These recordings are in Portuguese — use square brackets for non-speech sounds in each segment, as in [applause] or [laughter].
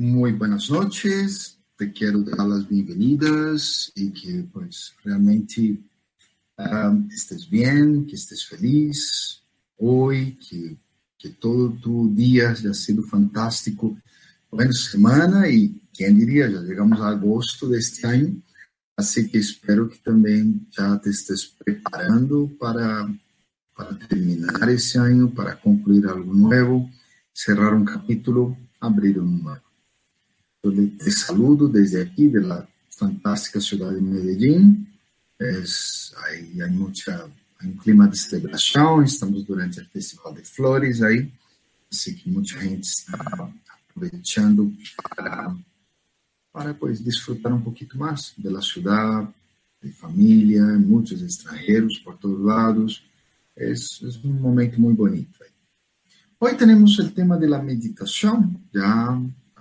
Muy buenas noches, te quiero dar las bienvenidas y que pues realmente um, estés bien, que estés feliz hoy, que, que todo tu día haya sido fantástico. Buena semana y, quien diría, ya llegamos a agosto de este año, así que espero que también ya te estés preparando para, para terminar ese año, para concluir algo nuevo, cerrar un capítulo, abrir un nuevo. Yo te saludo desde aquí, de la fantástica ciudad de Medellín. Es, hay, hay, mucha, hay un clima de celebración, estamos durante el Festival de Flores ahí, así que mucha gente está aprovechando para, para pues, disfrutar un poquito más de la ciudad, de familia, muchos extranjeros por todos lados. Es, es un momento muy bonito. Hoy tenemos el tema de la meditación, ya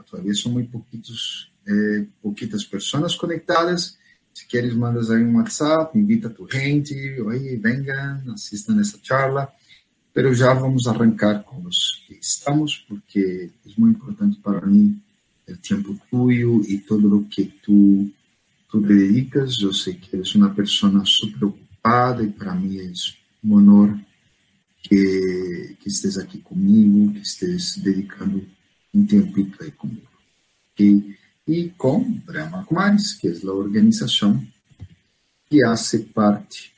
todavía son muy poquitos, eh, poquitas personas conectadas. Si quieres, mandas ahí un WhatsApp, invita a tu gente, oye, vengan, asistan a esta charla. Pero ya vamos arrancar con los que estamos, porque es muy importante para mí el tiempo tuyo y todo lo que tú te dedicas. Yo sé que eres una persona súper ocupada y para mí es un honor que, que estés aquí conmigo, que estés dedicando um tempito aí comigo. E, e com Brahma Kumaris, que é a organização que hace parte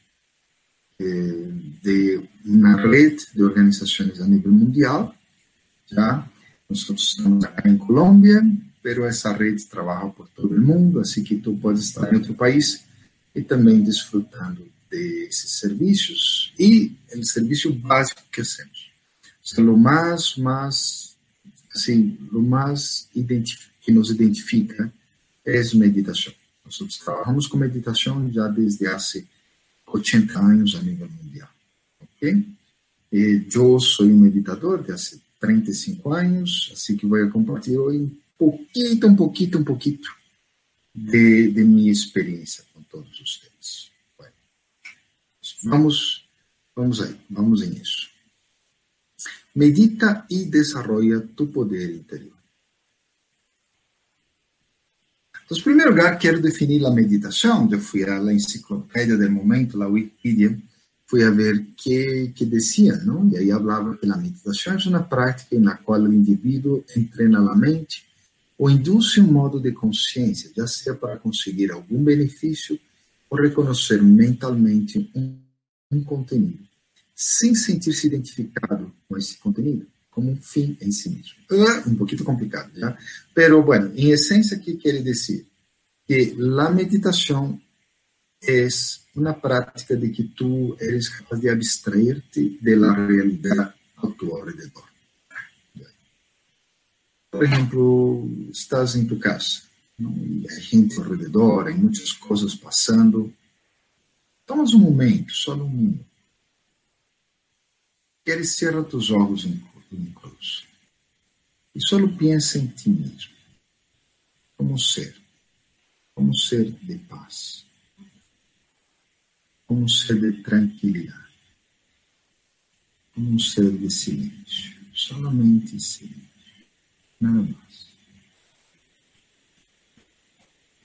eh, de uma rede de organizações a nível mundial. Já nós estamos aqui em Colômbia, pero essa rede trabalha por todo o mundo, assim que tu pode estar em outro país e também desfrutando desses serviços e o serviço básico que hacemos. O sea, lo mais, mais assim, o mais que nos identifica é meditação. Nós trabalhamos com meditação já desde há 80 anos a nível mundial. Ok? E eu sou um meditador de há 35 anos, assim que vou compartilhar hoje pouquinho, um pouquinho, um pouquinho de, de minha experiência com todos vocês. Vamos, vamos aí, vamos em isso. Medita y desarrolla tu poder interior. Entonces, en primer lugar, quiero definir la meditación. Yo fui a la enciclopedia del momento, la Wikipedia, fui a ver qué, qué decía, ¿no? Y ahí hablaba que la meditación es una práctica en la cual el individuo entrena la mente o induce un modo de conciencia, ya sea para conseguir algún beneficio o reconocer mentalmente un, un contenido sem sentir-se identificado com esse conteúdo, como um fim em si mesmo. Uh, um pouquinho complicado, ¿ya? Pero, bueno, em essência, ¿qué quiere decir? Que a meditação é uma prática de que tu eres capaz de abstrair-te de la realidade a tu alrededor. Por exemplo, estás em tu casa, não? e há gente ao redor, há muitas coisas passando. Tomas um momento, só um Queres tus ojos em, cruz e só pensa em ti mesmo, como ser, como ser de paz, como ser de tranquilidade, como ser de silêncio, solamente silêncio, nada mais.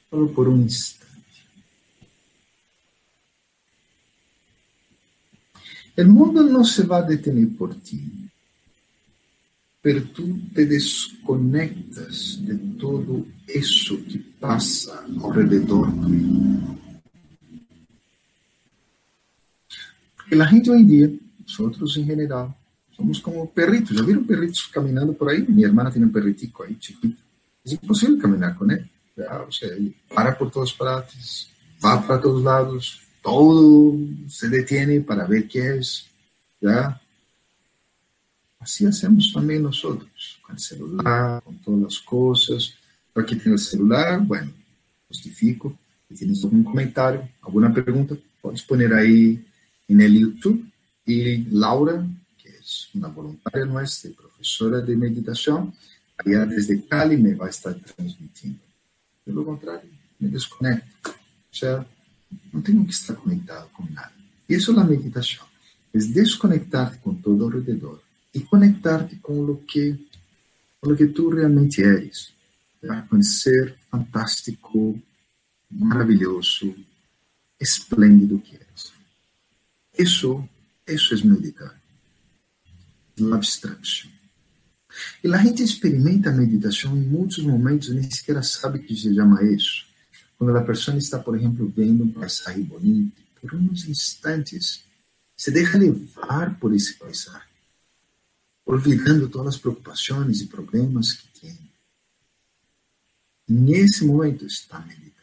Só por um instante. El mundo no se va a detener por ti, pero tú te desconectas de todo eso que pasa alrededor tuyo. Porque la gente hoy en día, nosotros en general, somos como perritos. ¿Ya vieron perritos caminando por ahí? Mi hermana tiene un perritico ahí chiquito. Es imposible caminar con él. O sea, para por todas partes, va para todos lados, todo se detiene para ver qué es, ¿ya? Assim hacemos também nós outros, com o celular, com todas as coisas. Para que tem o celular, bueno, justifico. Se tienes algum comentário, alguma pergunta, podes pôr aí no YouTube. E Laura, que é uma voluntária nossa, professora de meditação, allá desde Cali me vai estar transmitindo. Pelo contrário, me desconecto. O sea, não tenho que estar conectado com nada. Isso é a meditação. É desconectar-te com todo ao redor e conectar-te com o que, com o que tu realmente eres. Esse ser fantástico, maravilhoso, esplêndido que eres. Isso, isso é meditar. La abstraction. E a gente experimenta a meditação em muitos momentos nem sequer sabe que se chama isso. Quando a pessoa está, por exemplo, vendo um paisagem bonito, por uns instantes, se deixa levar por esse paisagem, olvidando todas as preocupações e problemas que tem. Nesse momento está meditando.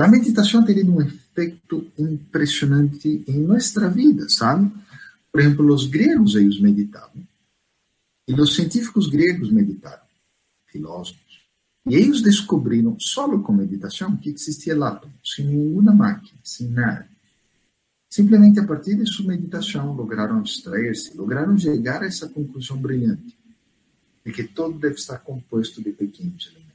A meditação tem um efeito impressionante em nossa vida, sabe? Por exemplo, os gregos eles meditavam e os científicos gregos meditaram, filósofos. E eles descobriram, só com meditação, que existia átomo, sem nenhuma máquina, sem nada. Simplesmente a partir de sua meditação lograram abstrair-se, lograram chegar a essa conclusão brilhante de que todo deve estar composto de pequenos elementos.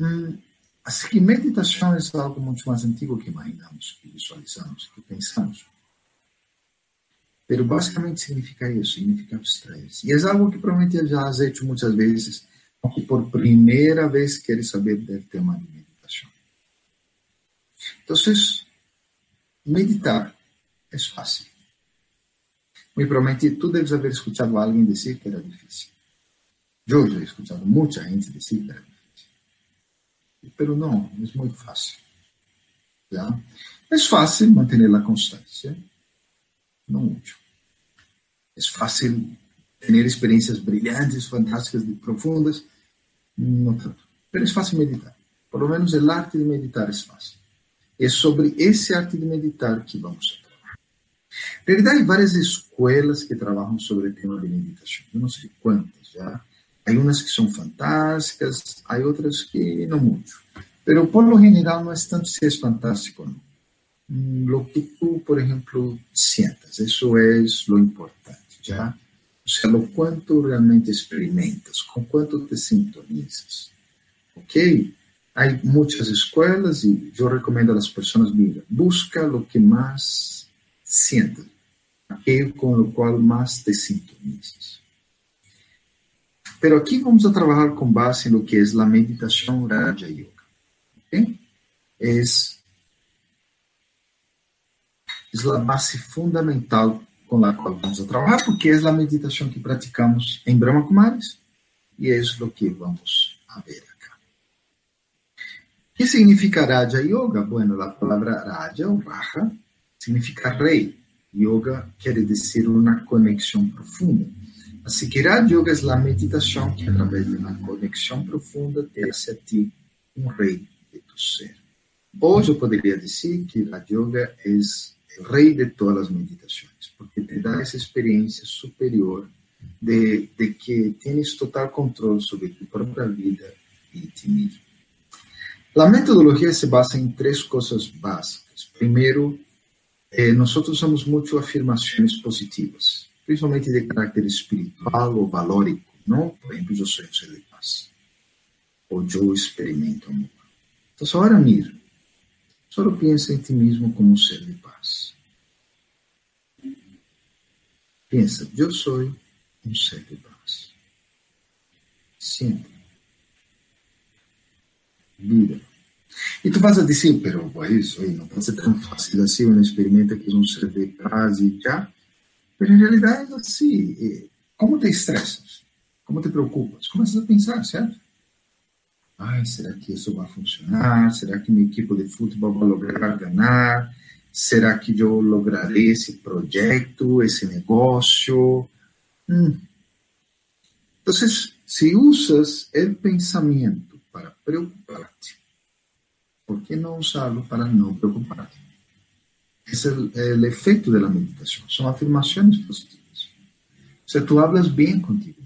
Hum, assim que meditação é algo muito mais antigo que imaginamos, que visualizamos, que pensamos. Pero basicamente significa isso, significa abstrair-se. E é algo que provavelmente já has hecho muitas vezes, aunque por primeira vez queres saber do tema de meditação. Então, meditar é fácil. Muito provavelmente tu deves haver escutado alguém dizer que era difícil. Eu já he escutado muita gente dizer que era difícil. Pero não, é muito fácil. ¿Ya? É fácil manter a constância não útil. É fácil ter experiências brilhantes, fantásticas, profundas, não tanto. Mas é fácil meditar. Por lo menos o arte de meditar é fácil. É sobre esse arte de meditar que vamos trabalhar. Na realidade, há várias escolas que trabalham sobre o tema de meditação. Eu não sei quantas já. Há umas que são fantásticas, há outras que não muito. Mas, por lo general, não é tanto se é fantástico ou não lo que tú, por ejemplo, sientas. Eso es lo importante, ¿ya? O sea, lo cuánto realmente experimentas, con cuánto te sintonizas. ¿Ok? Hay muchas escuelas y yo recomiendo a las personas, mira, busca lo que más sientas, aquello con lo cual más te sintonizas. Pero aquí vamos a trabajar con base en lo que es la meditación Raja Yoga. ¿ok? Es é a base fundamental com a qual vamos a porque é a meditação que praticamos em Brahma Kumaris e é o que vamos a ver acá. Que significa Raja Yoga? Bueno, a palavra Raja ou Raja significa rei. Yoga quer dizer uma conexão profunda. Assim que Raja Yoga é a meditação que, através de uma conexão profunda, te hace a ti um rei de tu ser. Hoje eu poderia dizer que Raja Yoga é rey de todas las meditaciones, porque te da esa experiencia superior de, de que tienes total control sobre tu propia vida y ti mismo. La metodología se basa en tres cosas básicas. Primero, eh, usamos mucho afirmaciones positivas, principalmente de carácter espiritual o valórico, ¿no? Por ejemplo, yo soy un ser de paz, o yo experimento amor. Entonces, ahora mira, solo piensa en ti mismo como un ser de paz. Pensa, eu sou um ser de paz. Sempre. Vida. E tu vas a dizer, pero isso aí não pode ser tão fácil assim, uma experimenta que é um ser de paz e já. Mas em realidade assim. Como te estressas? Como te preocupas? Começas a pensar, certo? Ai, será que isso vai funcionar? Será que minha equipe de futebol vai lograr ganhar? Será que eu lograrei esse projeto, esse negócio? Hum. Então, se usas o pensamento para preocupar-te, por que não usá-lo para não preocupar-te? es el, el efecto de la meditación, son afirmaciones positivas. O sea, tú hablas bien contigo.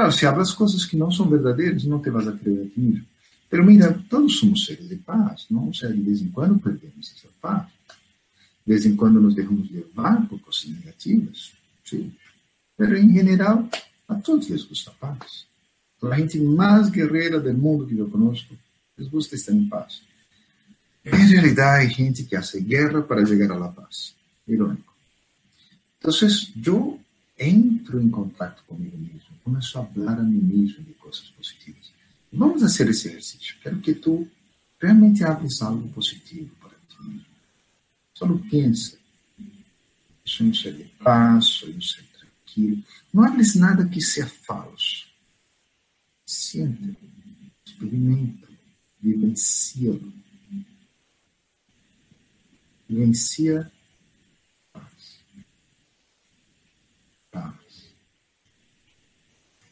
Claro, si hablas cosas que no son verdaderas, no te vas a creer a ti mismo. Pero mira, todos somos seres de paz, ¿no? O sea, de vez en cuando perdemos esa paz. De vez en cuando nos dejamos llevar por cosas negativas, ¿sí? Pero en general, a todos les gusta paz. La gente más guerrera del mundo que yo conozco, les gusta estar en paz. En realidad hay gente que hace guerra para llegar a la paz. Irónico. Entonces yo entro en contacto conmigo mismo, comienzo a hablar a mí mismo de cosas positivas. Vamos a hacer ese ejercicio. Quero que tú realmente hables algo positivo para ti mismo. Solo piensa. Soy un ser de paz, un ser tranquilo. No hables nada que sea falso. Siente, experimenta, vivencia-lo. Vivencia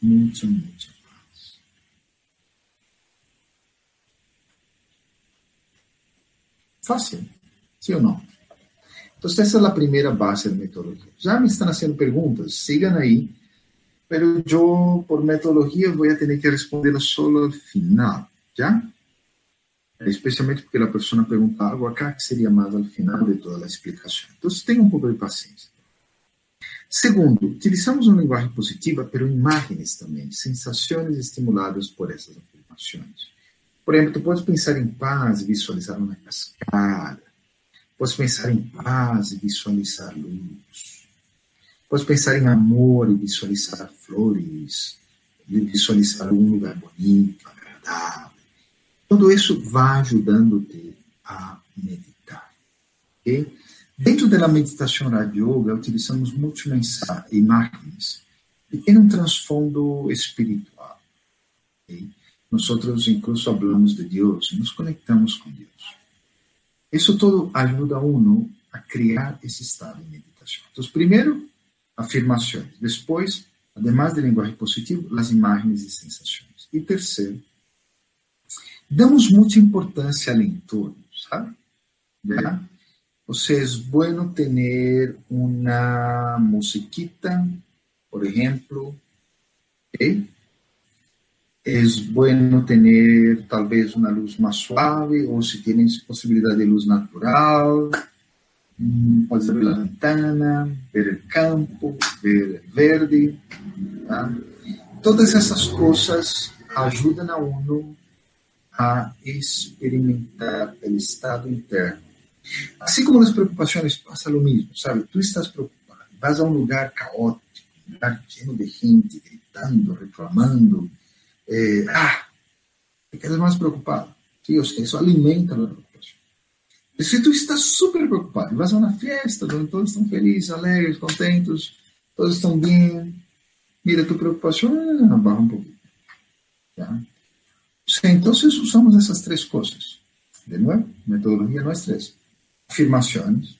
Mucha, mucha paz. Fácil, ¿sí o no? Entonces, esa es la primera base de metodología. Ya me están haciendo preguntas, sigan ahí, pero yo por metodología voy a tener que responderlas solo al final, ¿ya? especialmente porque a pessoa pergunta algo acá que seria mais ao final de toda a explicação. Então, tenha um pouco de paciência. Segundo, utilizamos uma linguagem positiva, pero imagens também, sensações estimuladas por essas afirmações. Por exemplo, tu pode pensar em paz e visualizar uma cascada. Podes pensar em paz e visualizar luz. Podes pensar em amor e visualizar flores, visualizar um lugar bonito, agradável tudo isso vai ajudando-te a meditar. Okay? Dentro da meditação yoga, utilizamos muitas imagens que têm um transfondo espiritual. Okay? Nós incluso falamos de Deus, nos conectamos com Deus. Isso tudo ajuda a uno a criar esse estado de meditação. Então, primeiro, afirmações. Depois, además de linguagem positiva, as imagens e sensações. E terceiro, damos muita importância ao entorno, sabe? ¿verdad? O sea, es bueno tener una musiquita, por ejemplo, es bueno tener tal vez una luz más suave, o si tienes posibilidad de luz natural, mm, puedes abrir la ventana, ver el campo, ver el verde. Todas essas coisas ajudam a uno a experimentar o estado interno. Assim como nas preocupações passa o mesmo, sabe? Tu estás preocupado, vas a um lugar caótico, um lugar lleno de gente gritando, reclamando, eh, ah, ficas mais preocupado. Sí, o sea, isso alimenta a preocupação. Se tu estás super preocupado, vas a uma festa onde todos estão felizes, alegres, contentos, todos estão bem, mira, tu preocupação ah, um pouquinho. ¿ya? Entonces usamos esas tres cosas. De nuevo, metodología no es tres. Afirmaciones.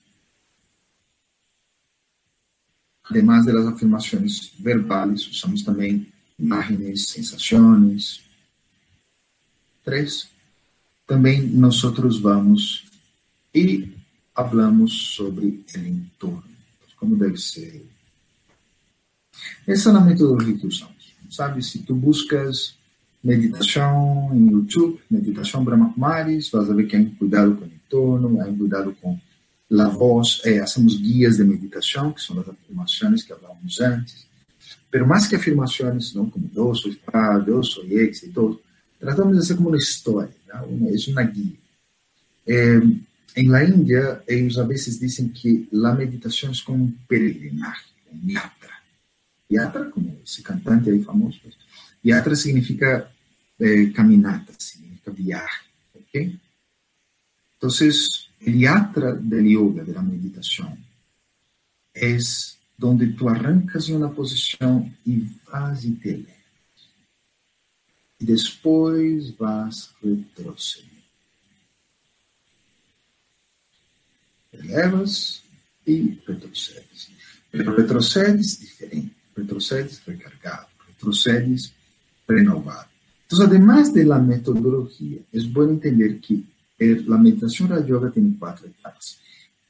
Además de las afirmaciones verbales, usamos también imágenes, sensaciones. Tres. También nosotros vamos y hablamos sobre el entorno, como debe ser. Essa é a metodologia que usamos. Sabe, se tu buscas meditação em YouTube, meditação Brahma Kumaris, vas a ver que há cuidado com o entorno, há cuidado com a voz, é, hacemos guias de meditação, que são as afirmações que falamos antes, pero mais que afirmações, não como eu sou padre, eu sou ex e todo, tratamos de ser como uma história, é uma guia. É, em la Índia, eles a vezes dizem que a meditação é como um peregrinagem, um yatra. Yatra, como esse cantante aí famoso, Yatra significa eh, caminata, significa viaje. ¿ok? Entonces, el yatra del yoga, de la meditación, es donde tú arrancas en una posición y vas y te elevas. Y después vas retrocediendo. Elevas y retrocedes. Pero retrocedes diferente, retrocedes recargado, retrocedes renovado. Entonces, además de la metodología, es bueno entender que la meditación la yoga tiene cuatro etapas.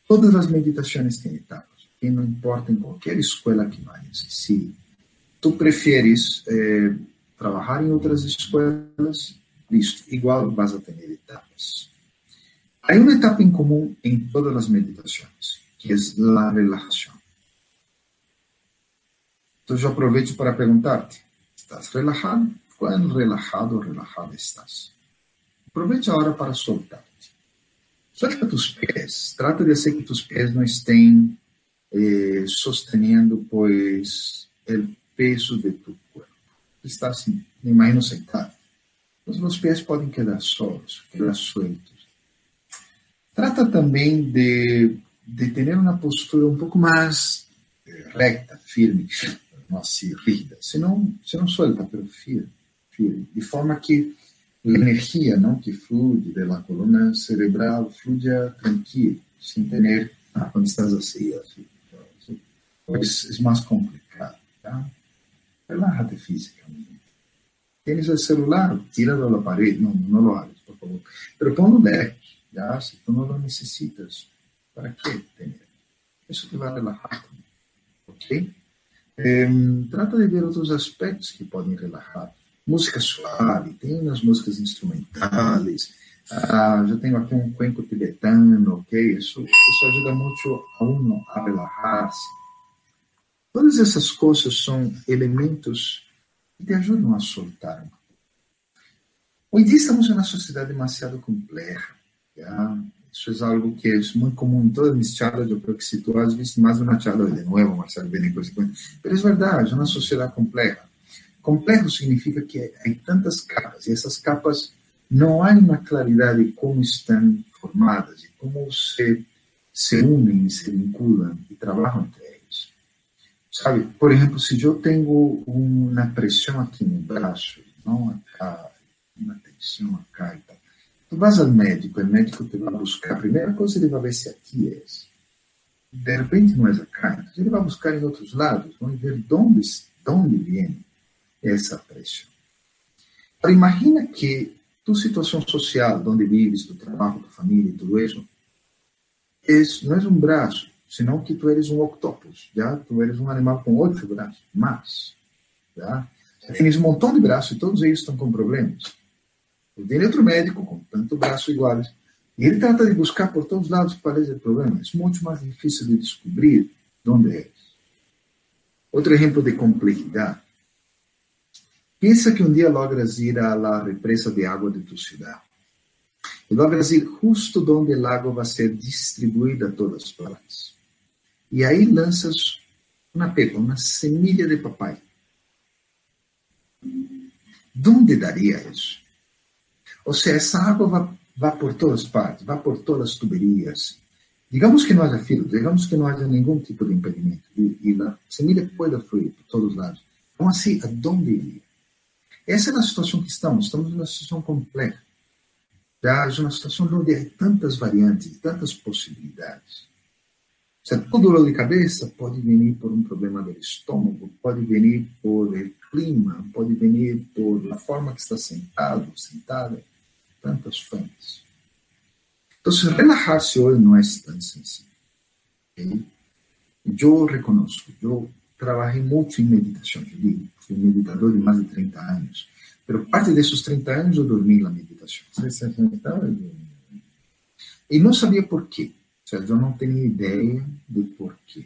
Todas as meditações têm etapas, e não importa em qualquer escola que vayas. Se tu preferes eh, trabalhar em outras escolas, listo, igual vas a ter etapas. Há uma etapa em comum em todas as meditações, que é a relaxação. Então, eu aproveito para perguntar-te: estás relajado? Quão relajado ou relajada estás? Aproveite a hora para soltar-te. Solta tus pés. Trata de fazer que tus pés não estejam eh, sosteniendo, o peso de tu corpo. Estás, me imagino, sentado. Os os pés podem quedar solos, quedar sueltos. Trata também de, de uma postura um pouco mais eh, recta, firme, não assim rígida. Se não suelta, pero firme, firme. De forma que a energia não, que flui da coluna cerebral fluya tranquilo, sem ter, ah, quando estás assim, assim, assim pois é mais complicado. Tá? Relájate fisicamente. Tienes el celular, tíralo a la pared, no, no lo hagas, por favor. Pero ponlo leque, ya, si tú no lo necesitas, ¿para qué tener? Eso te va a relajar ¿ok? Eh, trata de ver outros aspectos que podem relajar. Música suave, tem umas músicas instrumentais, ah, já tenho aqui um cuenco tibetano, ok? Isso, isso ajuda muito a uno a relajar-se. Todas essas coisas são elementos que te ajudam a soltar. Hoje dia estamos em uma sociedade demasiado complexa. Isso é algo que é muito comum em todas mis charlas. Eu creo que se tu has visto mais uma charla de novo, Marcelo Benico, mas é verdade, é uma sociedade complexa. Complexo significa que há tantas capas e essas capas não há uma claridade de como estão formadas e como se, se unem e se vinculam e trabalham entre eles. Sabe, por exemplo, se eu tenho uma pressão aqui no braço, não acá, uma tensão acá e tal, tu vas ao médico, o médico te vai buscar, a primeira coisa ele vai ver se aqui é. De repente não é acá, então ele vai buscar em outros lados, vai ver de onde, de onde vem essa. Agora, imagina que tu situação social, onde vives, tu trabalho, tua família tudo isso, é, não é um braço, senão que tu eres um octopus, já? Tu eres um animal com oito braços, mas? Tens um montão de braços e todos eles estão com problemas. Vem outro médico com tanto braço iguais e ele trata de buscar por todos os lados qual é o problema. É muito mais difícil de descobrir onde é. Outro exemplo de complexidade Pensa que um dia logras ir à la represa de água de tu cidade. E logras ir justo onde o lago vai ser distribuído a todas as partes. E aí lanças uma pepa, uma semilha de papai. Onde daria isso? Ou seja, essa água vai, vai por todas as partes, vai por todas as tuberias. Digamos que não haja filo, digamos que não haja nenhum tipo de impedimento. E, e a semilha pode fluir por todos os lados. Então, assim, aonde iria? Essa é a situação que estamos. Estamos numa situação complexa. Já é uma situação onde há tantas variantes, tantas possibilidades. Todo dor de cabeça pode vir por um problema do estômago, pode vir por clima, pode vir por a forma que está sentado, sentada, tantas fontes. Então, relajar-se hoje não é tão sencillo. Okay? Eu reconheço, eu trabalhei muito em meditação, eu digo, fui meditador de mais de 30 anos. Pero parte desses 30 anos eu dormi na meditação. E não sabia por quê. Ou seja, eu não tinha ideia do porquê.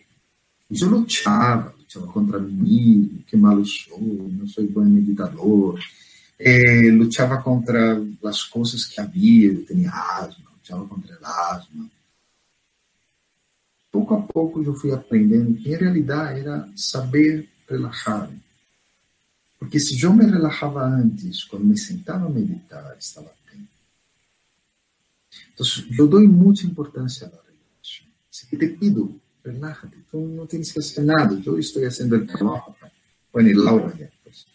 Eu lutava, lutava contra mim mesmo, que malo sou, não sou bom meditador. É, lutava contra as coisas que havia, eu tinha asma, lutava contra a asma. Pouco a pouco eu fui aprendendo que, em realidade, era saber relaxar, porque se eu me relaxava antes, quando me sentava a meditar, estava bem. Então, eu dou muita importância à relaxação. Se te pido, relájate, tu não tens que fazer nada, eu estou fazendo o trabalho, põe Laura ya, pues.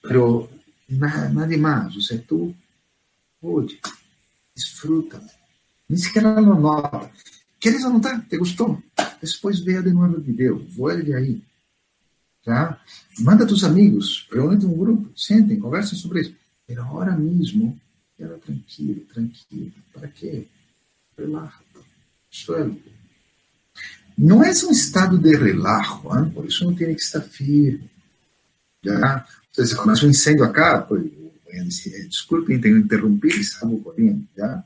Pero nada, nada mais, ou seja, tu, oye, disfruta, nem sequer lo nota. Queres anotar? ¿Te gostou? Depois veja de novo o vídeo, vuelve aí. Tá? Manda tus amigos, reúne um grupo, sentem, conversem sobre isso. Era agora mesmo, era tranquilo, tranquilo. Para quê? Relaxa, suelta. não é um estado de relajo, hein? por isso não tem que estar firme. Se começa um incêndio acá, pois, desculpem, tenho interrompido e salgo correndo, já?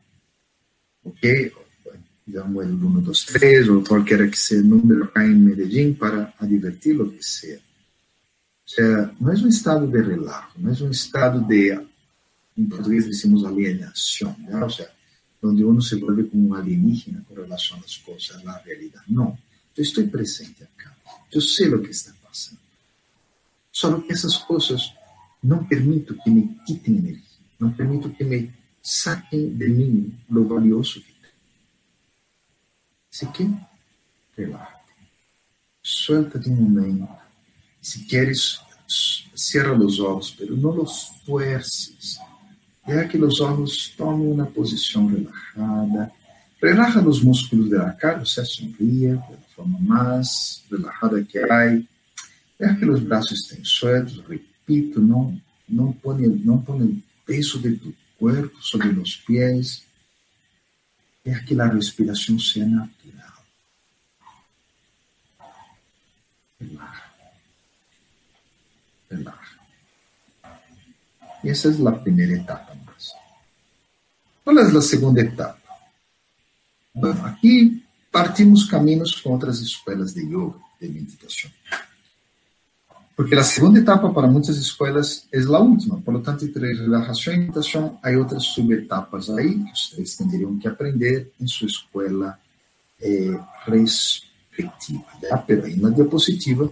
Ok? Llamo el 1, 2, 3 ou qualquer que seja número acá em Medellín para advertir lo que seja. O sea, não é um estado de relajo, não é um estado de, em português decimos alienação, ¿ya? o sea, onde uno se vuelve como um alienígena com relação às coisas, à realidade. Não, eu estou presente acá, eu sei o que está passando. Só que essas coisas não permito que me quitem energia, não permito que me saquem de mim lo valioso que tenho. Se que relaxa, suelta de um momento. Se queres, cierra os olhos, pero não os fuerces. Deja que os olhos tomem uma posição relajada. Relaja os músculos da cara, você sonria da forma mais relajada que há. Deja que os braços estén sueltos, repito, não, não põe, não o peso de tu corpo sobre os pés. Deja que a respiração seja natural. Relaja. Relaja. Essa é a primeira etapa. Qual é a segunda etapa? Aqui partimos caminhos com outras escolas de yoga, de meditação. Porque a segunda etapa para muitas escolas é a última, por lo tanto, entre relaxação e meditação, há outras subetapas aí que vocês teriam que aprender em sua escola eh, respectiva. ¿ya? Pero aí na diapositiva,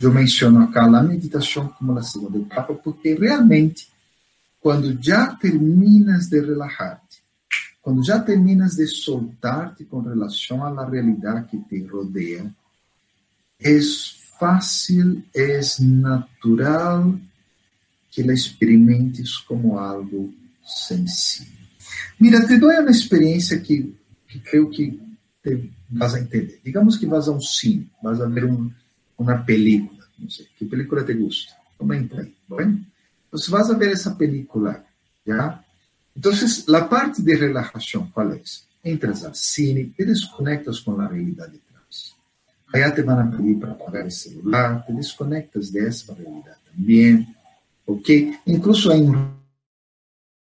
eu menciono acá a meditação como a segunda etapa, porque realmente, quando já terminas de relaxar-te, quando já terminas de soltar-te com relação à realidade que te rodeia, é fácil, é natural que la experimentes como algo sencillo. Mira, te dou uma experiência que, que creio que te vas a entender. Digamos que vas a um cine, vas a ver um, uma película, não sei, que película te gusta? Comenta aí, bueno? Você vas a ver essa película, já? Então, a parte de relaxação, qual é? Entras ao cine, te desconectas com a realidade Allá te a pedir para apagar el celular, te desconectas de esa realidad también, ¿ok? Incluso hay un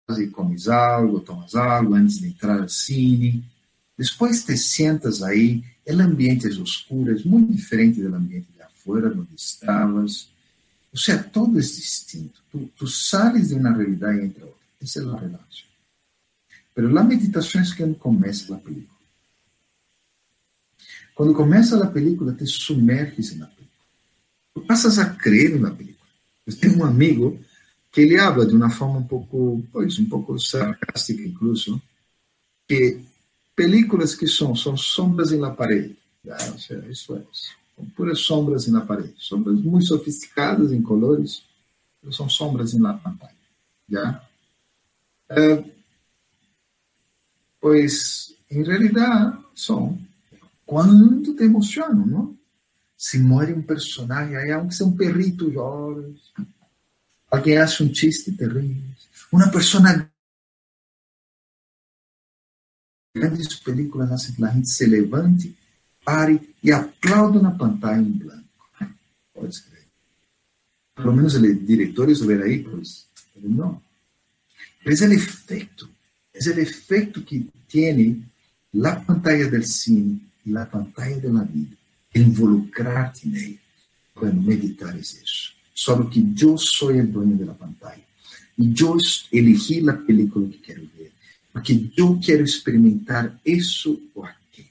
y comes algo, tomas algo antes de entrar al cine. Después te sientas ahí, el ambiente es oscuro, es muy diferente del ambiente de afuera donde estabas. O sea, todo es distinto. Tú, tú sales de una realidad y entra otra. Esa es la relación. Pero la meditación es que comienza la película. Quando começa a película, te sumerges na película. Tu passas a crer na película. Eu tenho um amigo que ele habla de uma forma um pouco, pois, um pouco sarcástica incluso, que películas que são, são sombras la parede. Ah, isso é, são puras sombras na parede. Sombras muito sofisticadas em colores, são sombras la pantalla. Já? É, pois, em realidade, são quanto te emocionam, não? Se morre um personagem, aí aunque seja um perrito, lloras. Alguém acha um chiste, te. Uma pessoa grandes películas hacen que gente se levante, pare e aplauda na pantalla em branco. Pode escrever. Pelo menos os diretores ven aí, pois, não. Mas é o efeito, é o efeito que tem a pantalla del cine la pantalla de la vida, involucrarte ella. Bueno, meditar eso. Solo que soy el dueño de la pantalla. Y yo elegí la película que quiero ver. Porque yo quiero experimentar eso o aquello.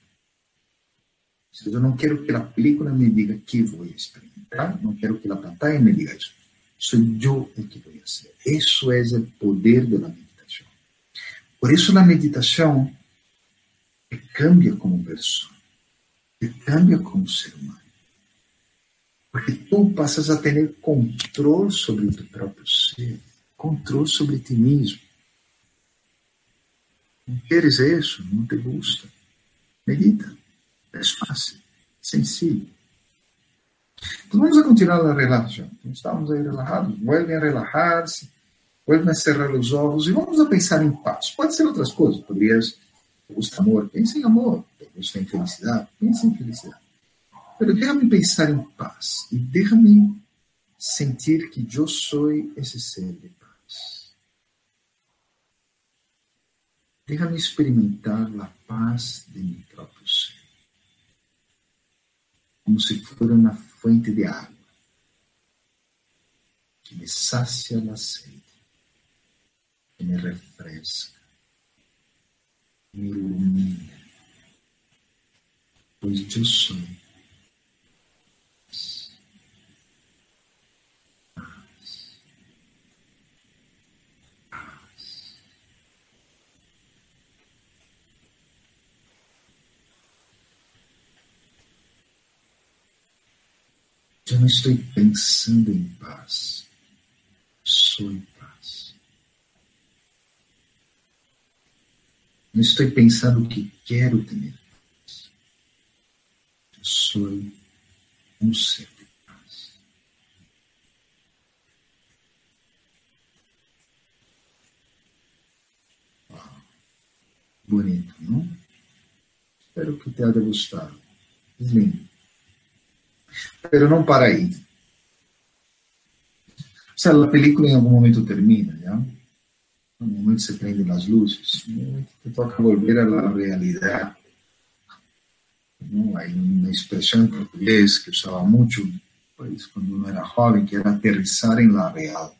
Yo no quiero que la película me diga qué voy a experimentar. No quiero que la pantalla me diga eso. Soy yo el que a hacer. Eso es el poder de la meditación. Por la meditación te cambia como persona te cambia como ser humano. Porque tu passas a ter controle sobre tu próprio ser, controle sobre ti mesmo. Não queres isso? Não te gusta? Medita. É fácil, sencillo. Então vamos a continuar a relação. Então, estamos aí relaxados, vuelvem a relaxar-se, vuelvem a cerrar os olhos e vamos a pensar em paz. Pode ser outras coisas, poderias, gusta amor, pensa em amor, você tem felicidade? Pensa em felicidade. Pero déjame pensar em paz e déjame sentir que eu sou esse ser de paz. Déjame experimentar a paz de meu próprio ser, como se fosse uma fuente de água que me sacia a sede, que me refresca, ilumina, pois eu sou Eu não estou pensando em paz. Sou em paz. Não estou pensando que quero. Eu sou um ser de paz. Uau. Bonito, não? Espero que tenha gostado. Lindo. Pero não para aí. O sea, a película em algum momento termina, ¿ya? Momento se prenden as luzes, en un momento te toca volver a la realidad. ¿no? Hay una expresión en portugués que usaba mucho cuando uno era joven, que era aterrizar en la real.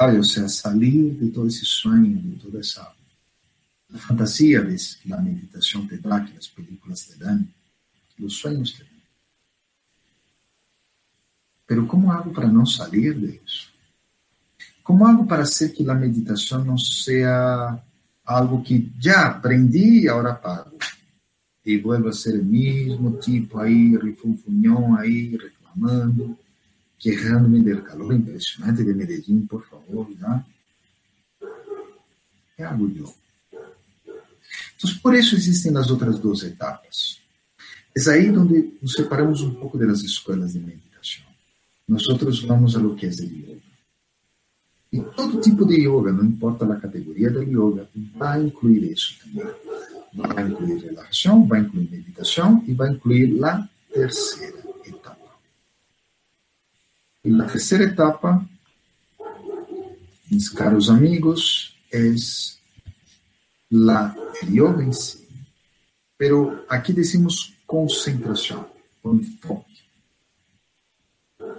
O sea, salir de todo ese sueño, de toda esa fantasía de la meditación te da, que las películas te dan, los sueños te dan. Pero ¿cómo hago para no salir de eso? ¿Cómo hago para hacer que la meditación no sea algo que ya aprendí y ahora pago? Y vuelvo a ser el mismo tipo ahí, rifunfuñón ahí, reclamando, quejándome del calor impresionante de Medellín, por favor, ¿ya? ¿Qué hago yo? Entonces, por eso existen las otras dos etapas. Es ahí donde nos separamos un poco de las escuelas de meditación. nosotros vamos a lo que es el yoga. Y todo tipo de yoga, no importa la categoría del yoga, va a incluir eso también. Va a incluir relajación, va a incluir meditación y va a incluir la tercera etapa. Y la tercera etapa, mis caros amigos, la, el yoga en sí. Pero aquí decimos concentración, enfoque.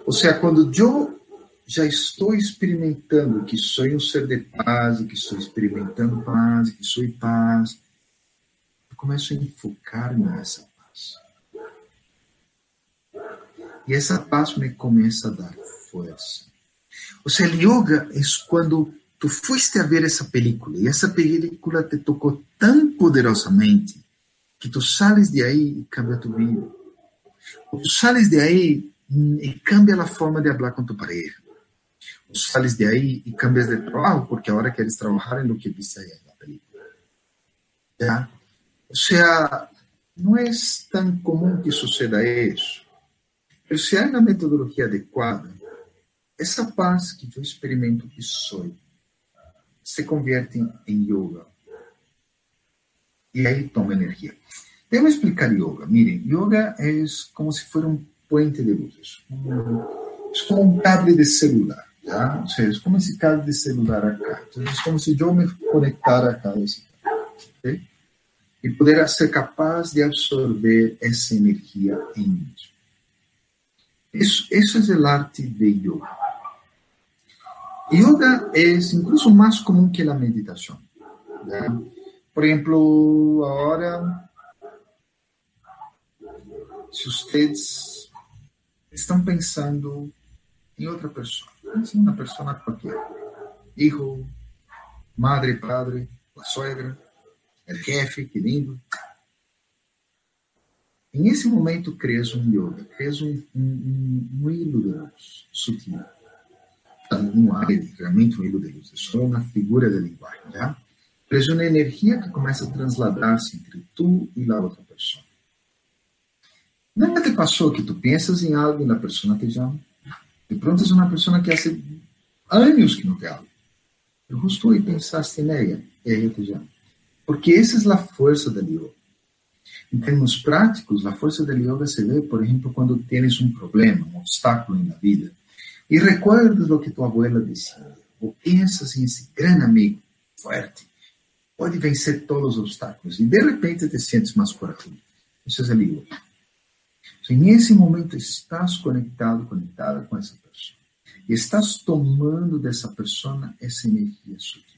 Ou seja, quando eu já estou experimentando que sou um ser de paz, que estou experimentando paz, que sou paz, eu começo a enfocar nessa paz. E essa paz me começa a dar força. Ou seja, yoga é quando tu foste a ver essa película e essa película te tocou tão poderosamente que tu sales de aí e cambia tu vida. Ou tu sales de aí y cambia la forma de hablar con tu pareja. Sales de ahí y cambias de trabajo porque ahora quieres trabajar en lo que viste ahí en la película. ¿Ya? O sea, no es tan común que suceda eso. Pero si hay una metodología adecuada, essa paz que eu experimento que sou se convierte em yoga. E aí toma energia. Devo explicar yoga. Miren, yoga é como se fosse um puente de luz. Es como un cable de celular, ¿ya? O sea, es como ese cable de celular acá. Entonces, es como si yo me conectara acá a cable, ¿okay? Y poder ser capaz de absorber esa energía en mí. Eso, eso es el arte de yoga. Yoga es incluso más común que la meditación. ¿ya? Por ejemplo, ahora, si ustedes estão pensando em outra pessoa. Pense em uma pessoa qualquer. Hijo, madre, padre, a suegra, o jefe, que lindo. Em esse momento, crias um yoga, crias um, um, um hilo de luz sutil. Não há realmente um hilo de luz, é só uma figura de linguagem. Já? Crias uma energia que começa a trasladar-se entre tu e a outra pessoa. ¿Nunca te pasó que tú piensas en algo y la persona te llama? De pronto es una persona que hace años que no te habla. Pero justo hoy pensaste en ella y ella te llama. Porque esa es la fuerza del yoga. Em termos práticos, a força do yoga se vê, por exemplo, quando tens um problema, um obstáculo na vida, e recuerdas o que tua abuela dizia, ou pensas em esse grande amigo forte, pode vencer todos os obstáculos, e de repente te sentes mais corajoso. Isso é o yoga. Em esse momento estás conectado, conectada com essa pessoa. E estás tomando dessa pessoa essa energia sutil.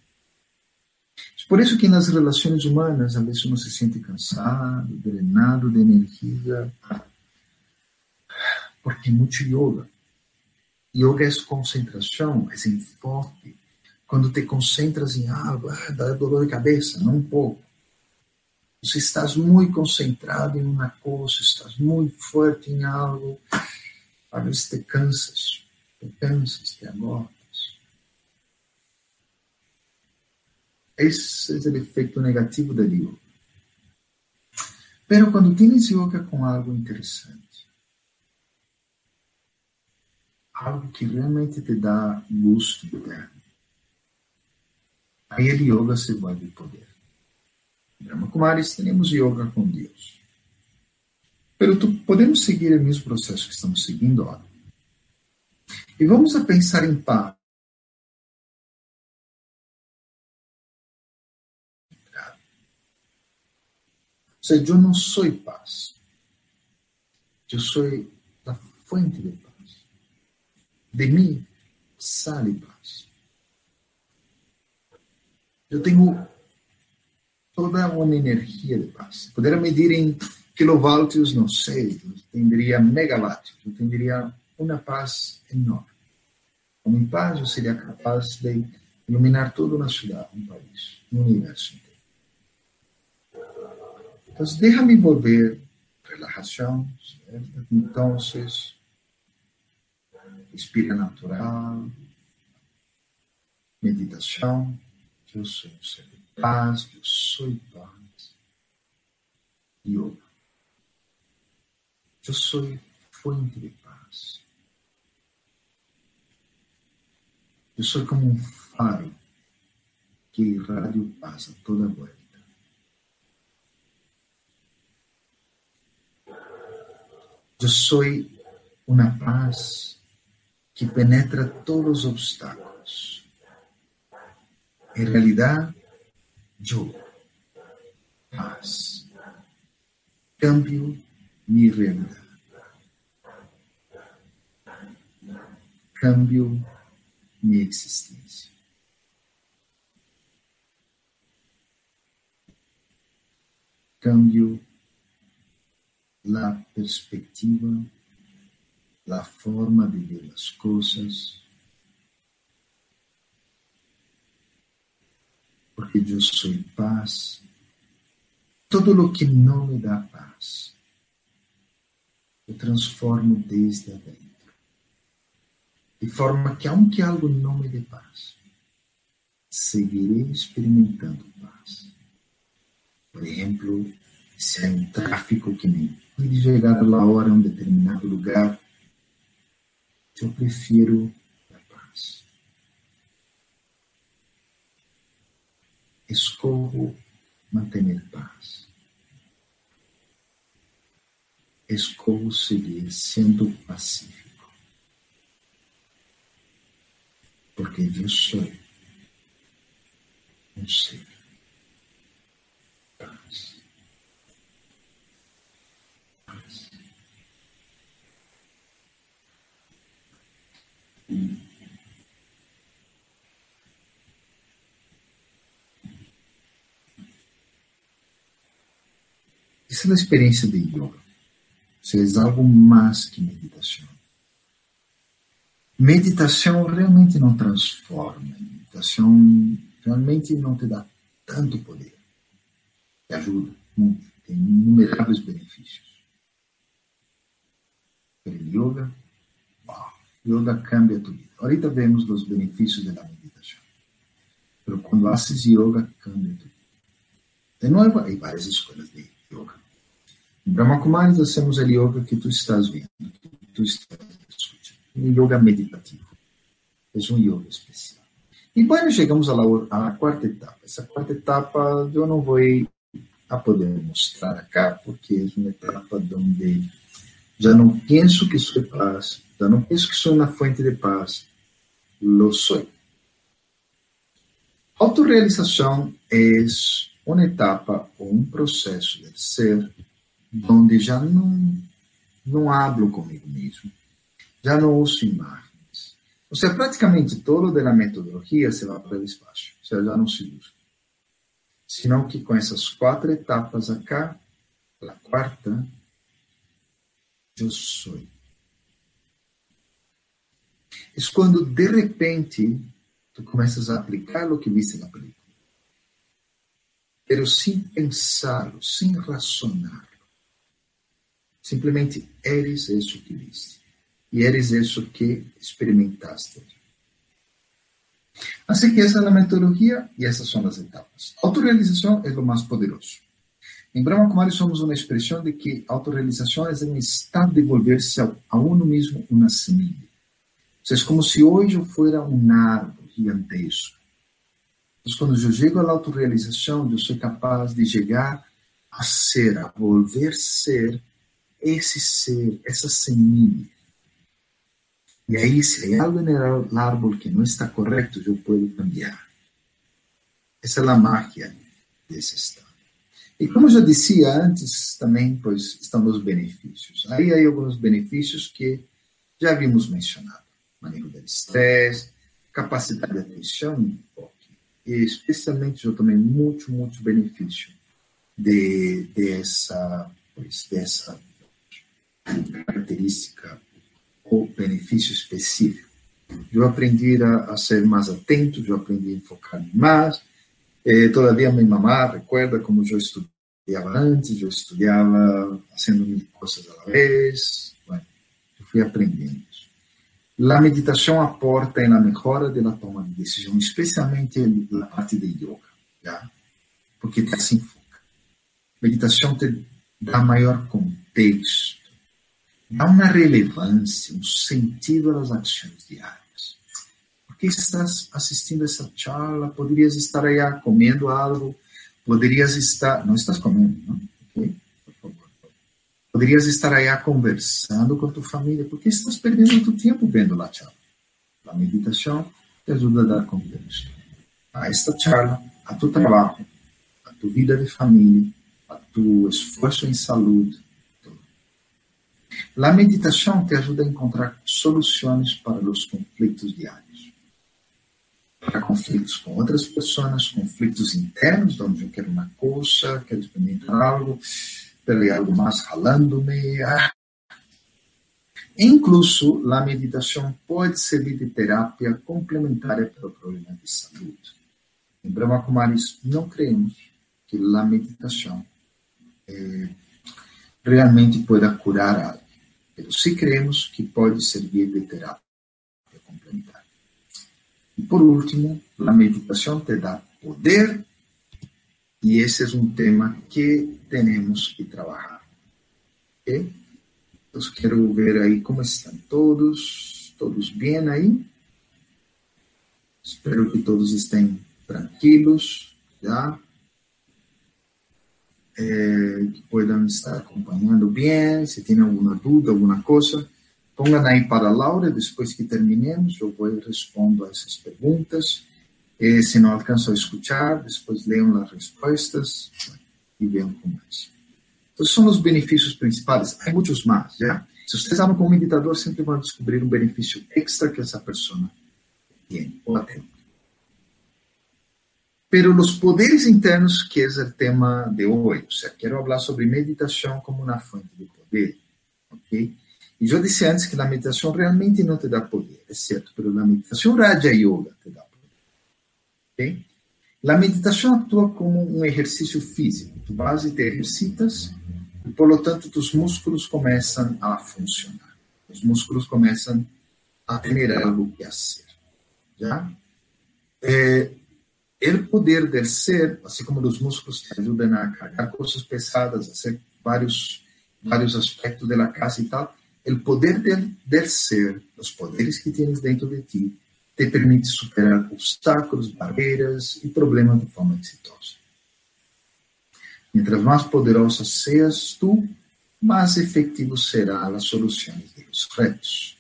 Por isso que nas relações humanas, às vezes uno se sente cansado, drenado de energia, porque é muito yoga. Yoga é concentração, é enfoque. Quando te concentras em algo, ah, dá dor de cabeça, não um pouco. Você estás muito concentrado em uma coisa, estás muito forte em algo, às vezes te cansas, te cansas, te agotas. Esse é o efeito negativo da yoga. Pero quando tienes yoga com algo interessante, algo que realmente te dá gosto interno, aí o yoga se vuelve poder. Kumaris, temos yoga com Deus. Pero podemos seguir o mesmo processo que estamos seguindo agora. E vamos a pensar em paz. O sea, eu não sou paz. Eu sou a fonte de paz. De mim sale paz. Eu tenho toda uma energia de paz. Poderia medir em kilovolts, não sei, teria megawatts, eu teria uma paz enorme. Com paz, eu seria capaz de iluminar toda uma cidade, um país, um universo inteiro. Entonces, déjame envolver relajación, ¿cierto? Entonces, respira natural, meditação, eu sou um ser paz, eu sou paz. Yoga. Eu sou fonte de paz. Eu sou como um faro que irradia paz a toda volta. Eu sou uma paz que penetra todos os obstáculos. Em realidade, eu, paz, cambio minha realidade. Cambio minha existência. Cambio la perspectiva, la forma de ver las cosas, porque eu sou paz. Todo lo que não me dá paz, eu transformo desde adentro. De forma que, aunque algo não me dê paz, seguirei experimentando paz. Por exemplo, se há um tráfico que me de chegar a hora a um determinado lugar, eu prefiro a paz. Escolho manter paz. Escolho seguir sendo pacífico. Porque eu sou um ser. Paz. Essa é a experiência de yoga. Você é algo mais que meditação. Meditação realmente não transforma. Meditação realmente não te dá tanto poder. Te ajuda muito. Tem inumeráveis benefícios. Pero yoga, yoga cambia tu vida. Ahorita vemos os benefícios da meditação. Mas quando haces yoga, cambia tu vida. De novo, há várias escolas de yoga. Brahma Kumaris, hacemos o yoga que tu estás vendo, que tu estás. Um yoga meditativo. É um yoga especial. E bueno, chegamos à, quarta etapa. Essa quarta etapa eu não vou a poder mostrar acá, porque é uma etapa onde já não penso que sou paz, já não penso que sou uma fonte de paz, lo sou. Autorrealização é uma etapa ou um processo de ser onde já não, não hablo comigo mesmo, já não uso imagens. Ou seja, praticamente todo da metodologia se vai para o espaço, ou seja, já não se usa. Senão que com essas quatro etapas acá, a quarta, eu sou. É quando de repente tu começas a aplicar o que viste na película. Pero sem pensá-lo, sem racionar. Simplesmente eres isso que viste. E eres isso que experimentaste. Assim que essa é a metodologia e essas são as etapas. Autorealização é o mais poderoso. Em Brahma Kumari somos uma expressão de que autorrealização é um estado de volver-se a uno mesmo uma semente. É como se hoje eu fosse um árvore gigantesco. Então, quando eu chego à autorrealização, eu sou capaz de chegar a ser, a volver ser esse ser, essa semente. E aí, se há algo no árbol que não está correto, eu posso cambiar. Essa é a mágica desse estado. E como eu disse antes, também pois, estão os benefícios. Aí há alguns benefícios que já vimos mencionado. Manejo do estresse, capacidade de atenção e enfoque. E especialmente eu tomei muito, muito benefício de, dessa, pois, dessa característica ou benefício específico. Eu aprendi a, a ser mais atento, eu aprendi a enfocar mais. Eh, todavia minha mamá recuerda como eu estudava antes, eu estudava fazendo mil coisas à vez. Bueno, eu fui aprendendo. A meditação aporta na melhora da toma de decisão, especialmente na parte de yoga, porque te foca. Meditação te dá maior contexto, dá uma relevância, um sentido às ações diárias. Porque estás assistindo essa charla, poderias estar aí comendo algo, poderias estar, não estás comendo, não? Okay? Poderias estar aí conversando com tua família, porque estás perdendo tu tempo vendo a charla. A meditação te ajuda a dar contexto a esta charla, a tu trabalho, a tu vida de família, a tu esforço em saúde. A meditação te ajuda a encontrar soluções para os conflitos diários. Para conflitos com outras pessoas, conflitos internos, onde eu quero uma coisa, quero experimentar algo, pelo algo mais ralando-me. Ah. Incluso, a meditação pode servir de terapia complementar para o problema de saúde. Em Brahma Kumaris, não cremos que a meditação eh, realmente pueda curar algo, sim cremos que pode servir de terapia complementar. E por último, a meditação te dá poder e esse é um tema que temos que trabalhar. Ok? Quero ver aí como estão todos. Todos bem aí? Espero que todos estejam tranquilos, já? Que possam estar acompanhando bem. Se tem alguma dúvida, alguma coisa, ponham aí para a Laura. Depois que terminemos, eu vou responder a essas perguntas. Eh, se não alcançam a escutar, depois leiam as respostas e vejam como é. Então, são os benefícios principais. Há muitos mais, já. Se vocês andam com um meditador, sempre vão descobrir um benefício extra que essa pessoa tem ou tem. Pero os poderes internos, que é o tema de hoje, ou seja, quero falar sobre meditação como uma fonte de poder, ok? E eu disse antes que a meditação realmente não te dá poder, mas a meditação Raja Yoga te dá Okay? A meditação atua como um exercício físico. Tu vas e te exercitas e, por lo tanto, tus músculos começam a funcionar. Os músculos começam a ter algo que fazer. Já? O poder del ser, assim como os músculos te ajudam a carregar coisas pesadas, a hacer vários, vários aspectos da casa e tal, o poder ser, os poderes que tens dentro de ti, te permite superar obstáculos, barreiras e problemas de forma exitosa. Mientras más poderosa seas tú, más efectivo será las soluciones de los retos.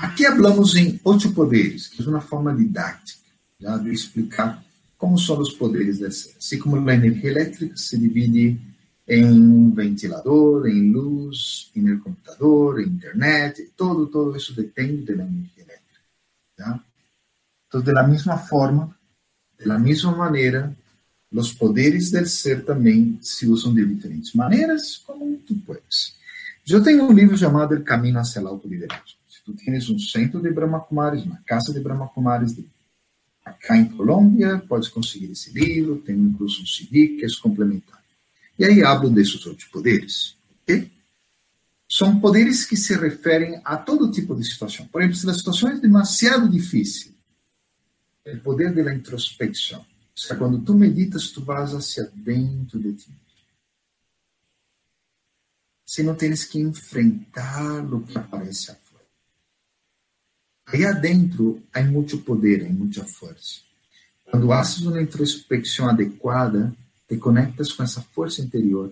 Aqui hablamos em oito poderes, que é uma forma didática já, de explicar como são os poderes ser. Assim como a energia elétrica se divide em um ventilador, em luz, em computador, em internet, todo, todo isso depende da energia elétrica. Então, da mesma forma, da mesma maneira, os poderes do ser também se usam de diferentes maneiras, como tu puedes. Eu tenho um livro chamado El Camino hacia la Autoliderazgo. Se tu tens um centro de Brahma Kumaris, uma casa de Brahma Kumaris de acá em Colômbia, podes conseguir esse livro, tem incluso um CD que é complementar. E aí hablo desses outros poderes? São poderes que se referem a todo tipo de situação. Por exemplo, se a situação é demasiado difícil, o poder da introspecção. O sea, quando tu meditas, tu vas hacia dentro de ti. Você não tens que enfrentar o que aparece afuera. Aí adentro há muito poder, há muita força. Quando haces uma introspecção adequada, te conectas com essa força interior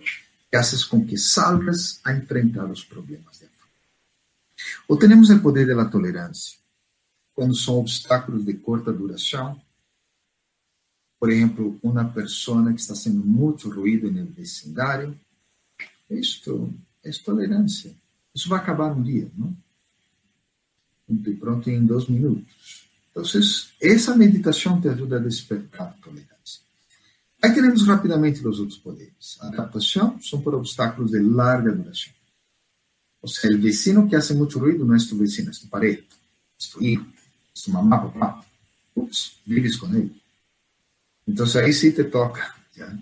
que haces com que salgas a enfrentar os problemas de afuera. Ou temos o poder da tolerância, quando são obstáculos de curta duração. Por exemplo, uma pessoa que está sendo muito ruído no vecindário. Isto é tolerância. Isso vai acabar um dia, não? De pronto em dois minutos. Então, essa meditação te ajuda a despertar a tolerância. Aí temos rapidamente os outros poderes. A adaptação são por obstáculos de larga duração. Ou seja, o vecino que faz muito ruído não é tu vecino, é tu parede, é tu hijo, é tu mamá, papá. Ups, vives com ele. Então, aí sim te toca. Já.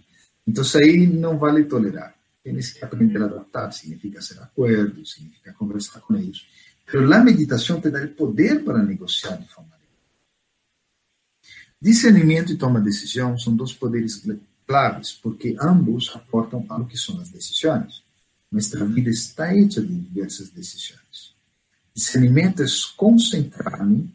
Então, aí não vale tolerar. Tienes que aprender a adaptar. Significa ser acordo, significa conversar com eles. Pero la meditação te dá o poder para negociar de forma Discernimento e toma de decisão são dois poderes claves, porque ambos aportam ao que são as decisões. Nossa vida está hecha de diversas decisões. Discernimento é concentrar-me,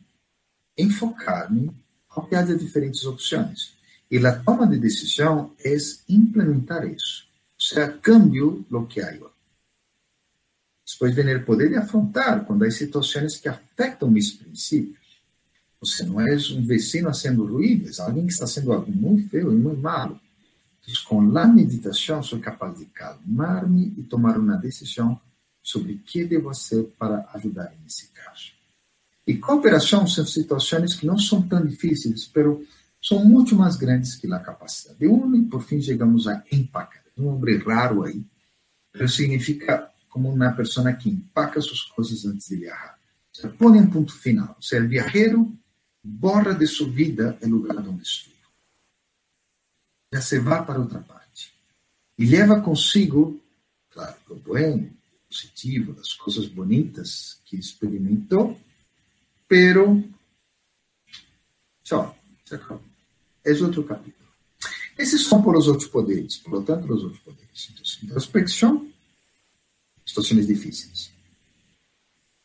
enfocar-me, ao haja diferentes opções. E a toma de decisão é implementar isso. Ou seja, cambio o que há hoje. Depois vem o poder de afrontar quando há situações que afetam meus princípios. Você não é um vecino fazendo ruído, é alguém que está fazendo algo muito feio e muito malo. Então, com a meditação, sou capaz de calmar-me e tomar uma decisão sobre o que devo fazer para ajudar nesse caso. E cooperação são situações que não são tão difíceis, mas são muito mais grandes que a capacidade de um, e por fim chegamos a empacar. Um homem raro aí, mas significa como uma pessoa que empaca suas coisas antes de viajar. Põe um ponto final. O ser viajero borra de sua vida o lugar onde estuvo. Já se vai para outra parte. E leva consigo, claro, o bueno, positivo, as coisas bonitas que experimentou, pero acabou. É outro capítulo. Esses são por os outros poderes, por lo tanto, os outros poderes. Então, introspecção, situações difíceis.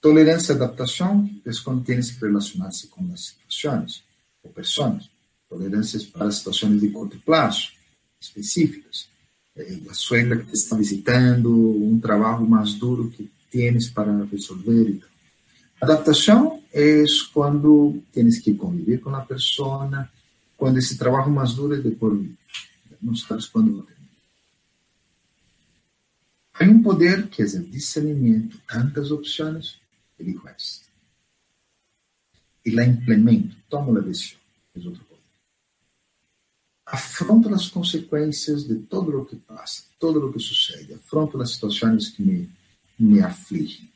Tolerância e adaptação é tienes que relacionar-se com as situações ou pessoas. Tolerância para situações de curto prazo, específicas. Eh, a suegra que te está visitando, um trabalho mais duro que tienes para resolver. Adaptação é quando tienes que conviver com a pessoa, quando esse trabalho mais duro é de por vida. Não sabes quando vai terminar. Há um poder que é o discernimento, tantas opções, ele faz. E la implemento, tomo a decisão, é outro poder. Afronto as consequências de todo o que passa, todo o que sucede, afronto as situações que me, me afligem,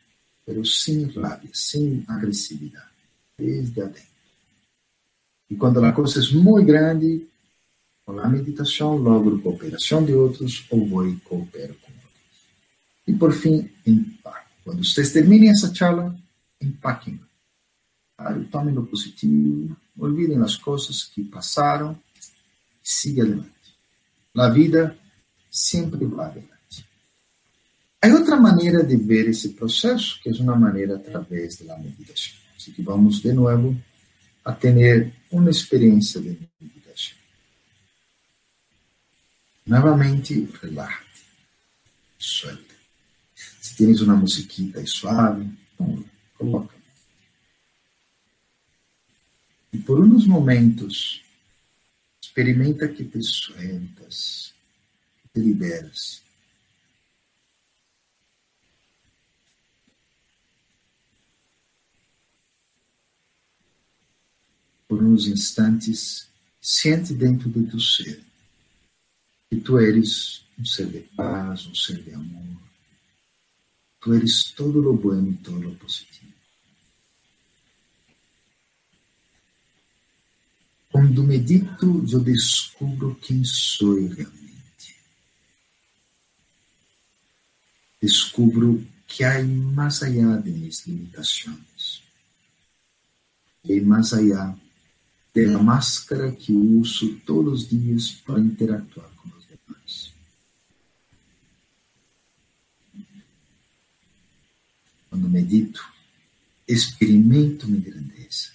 mas sem rabia, sem agressividade, desde adentro. E quando a coisa é muito grande, com a meditação, logro cooperação de outros ou vou e coopero com e por fim, empaque. Quando vocês terminem essa charla, empaquem. Tomem o positivo, olvidem as coisas que passaram e siga adiante. A vida sempre vai adiante. Há outra maneira de ver esse processo, que é uma maneira através da meditação. Assim que vamos de novo a ter uma experiência de meditação. Novamente, relájate, suelta. Se tienes uma musiquita aí suave, então, coloca. E por uns momentos, experimenta que te sueltas, que te liberas. Por uns instantes, sente dentro do teu ser que tu eres um ser de paz, um ser de amor. Tu eres todo lo bueno e todo lo positivo. Quando medito, eu descubro quem sou realmente. Descubro que há mais allá de minhas limitações. E mais allá da máscara que uso todos os dias para interactuar com os demais. Quando medito, experimento minha grandeza.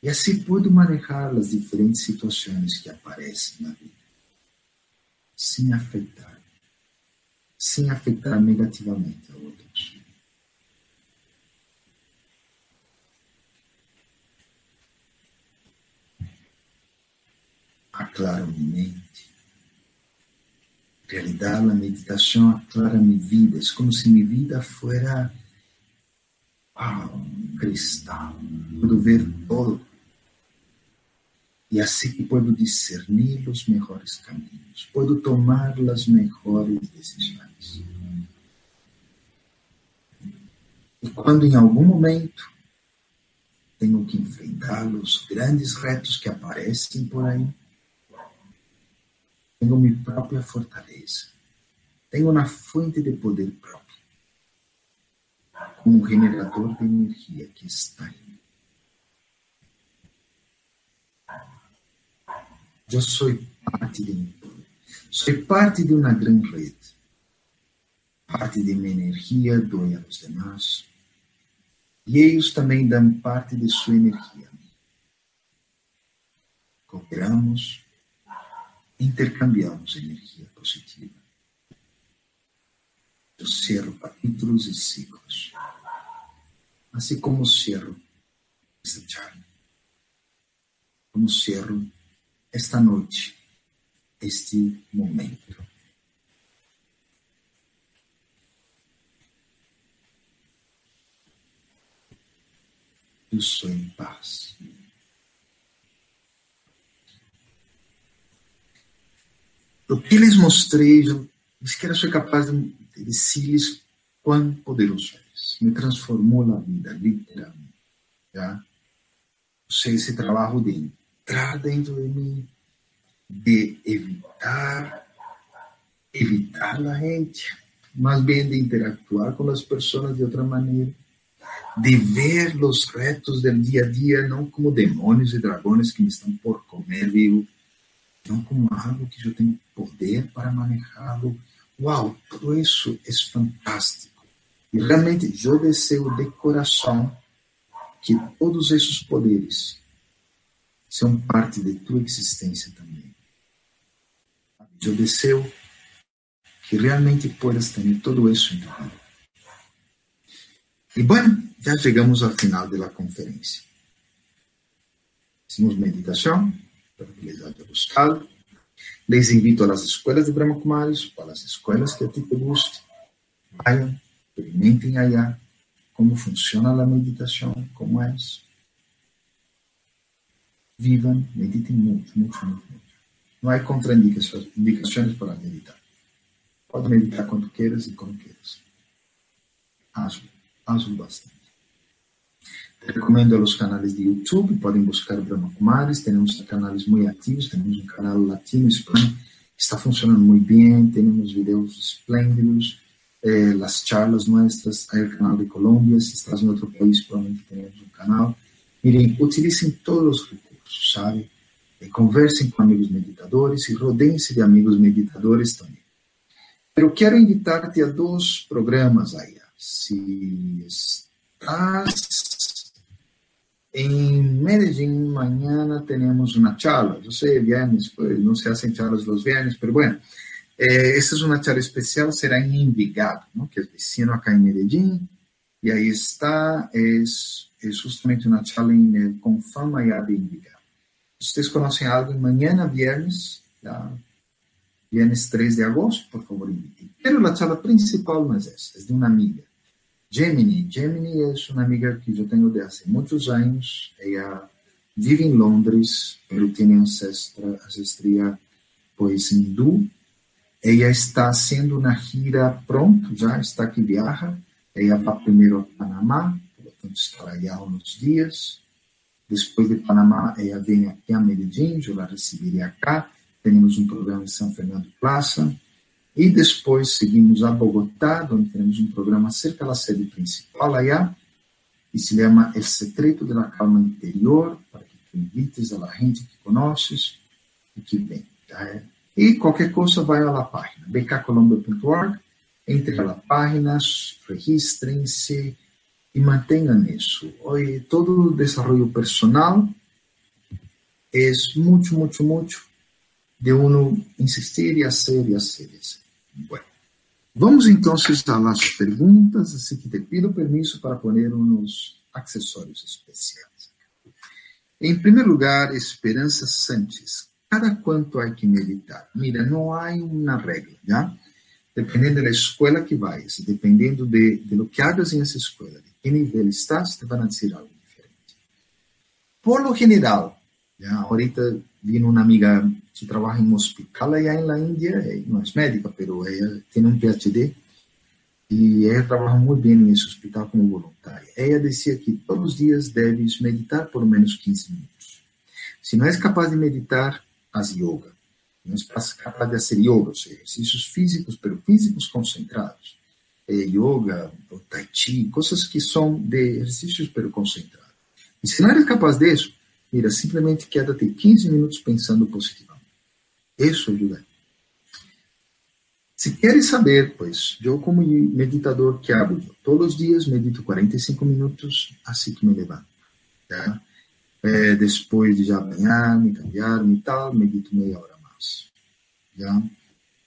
E assim puedo manejar as diferentes situações que aparecem na vida, sem afetar, sem afetar negativamente a outros. Aclaro minha mente. Realidad, a meditação aclara minha vida. É como se minha vida fuera wow, um cristal. Puedo ver todo e assim que puedo discernir os melhores caminhos, puedo tomar as melhores decisões. E quando em algum momento tenho que enfrentar os grandes retos que aparecem por aí, tenho minha própria fortaleza, tenho uma fonte de poder próprio, um generador de energia que está em Eu sou parte de mim. Sou parte de uma grande rede. Parte de minha energia doe aos demais. E eles também dão parte de sua energia. Cooperamos, intercambiamos energia positiva. Eu cerro capítulos e ciclos. Assim como cerro esta charla. Como cerro esta noite, este momento. Eu sou em paz. O que lhes mostrei, eu sequer sou capaz de dizer-lhes quão poderoso é. Me transformou na vida, literalmente. Já? Sei esse trabalho de entrar dentro de mim, de evitar, evitar a gente, mas bem de interactuar com as pessoas de outra maneira, de ver os retos do dia a dia não como demônios e dragões que me estão por comer vivo, não como algo que eu tenho poder para manejá-lo. Uau, tudo isso é fantástico. E realmente eu desejo de coração que todos esses poderes são parte de tua existência também. Eu desejo que realmente puedas ter todo isso em tu vida. E bueno, já chegamos ao final da conferência. Hicimos meditação, para que les haya gustado. Les invito a las escuelas de Brahma Kumaris, para las escuelas que a ti te guste. Vayan, experimentem allá como funciona a meditação, como é. Vivan, meditem muito, muito, muito, muito. Não há contraindicações para meditar. Pode meditar quando queiras e como queiras. Hazlo, hazlo bastante. Recomendo os canais de YouTube, podem buscar Brahma Kumaris, temos canais muito ativos, temos um canal latino, espanhol, está funcionando muito bem, temos vídeos esplêndidos, eh, as charlas nossas, aí o canal de Colômbia, se estás em outro país, provavelmente temos um canal. Miren, utilizem todos os recursos sabe? E conversem com amigos meditadores e rodeiem-se de amigos meditadores também. Eu quero invitar-te a dois programas aí. Se estás em Medellín mañana tenemos una charla. Yo sé, viernes, pues no se hacen charlas los viernes, pero bueno, eh, esta es una charla especial, será en Envigado, ¿no? que es vecino acá en Medellín, y ahí está, es, es justamente una charla en el Confama ya de Envigado. Ustedes conocen algo, mañana viernes, ya, viernes 3 de agosto, por favor inviten. Pero la charla principal no es esa, es de una amiga. Gemini. Gemini es una amiga que yo tengo de hace muchos años. Ella vive en Londres, pero tiene ancestra, ancestría pues hindú. Ella está haciendo una gira pronto, ya está que viaja. Ella va primero a Panamá, por lo tanto estará allá unos días. Después de Panamá, ella viene aquí a Medellín, yo la recibiré acá. Tenemos un programa en San Fernando Plaza. E depois seguimos a Bogotá, onde temos um programa cerca da sede principal allá, e se chama El Secreto de la Calma Interior, para que tu invites a gente que conheces e que vem. Tá? E qualquer coisa, vai à página bkcolombia.org, entre a página, registrem-se e mantenham isso. Todo o desenvolvimento personal é muito, muito, muito de uno insistir e hacer e hacer. Bueno, vamos entonces a las preguntas, así que te pido permiso para poner unos accesorios especiales. En primer lugar, Esperanza Sánchez. ¿Cada cuánto hay que meditar? Mira, no hay una regla, ¿ya? Dependiendo de la escuela que vayas, dependiendo de, de lo que hagas en esa escuela, de qué nivel estás, te van a decir algo diferente. Por lo general, ¿ya? ahorita vino una amiga que trabaja en un hospital allá en la India, eh, no médica, pero ella tiene un PhD y ella trabaja muy bien en ese hospital como voluntaria. Ella decía que todos los días debes meditar por menos 15 minutos. Si no es capaz de meditar, haz yoga. No es capaz de hacer yoga, ejercicios físicos, pero físicos concentrados. Eh, yoga o tai chi, cosas que son de ejercicios pero concentrados. Y si no eres capaz de eso, mira, simplesmente quédate 15 minutos pensando positivamente. Isso ajuda. Se queres saber, pois, eu como meditador que hago, todos os dias medito 45 minutos assim que me levanto. Tá? É, depois de já banhar-me, cambiar-me e tal, medito meia hora mais. Já?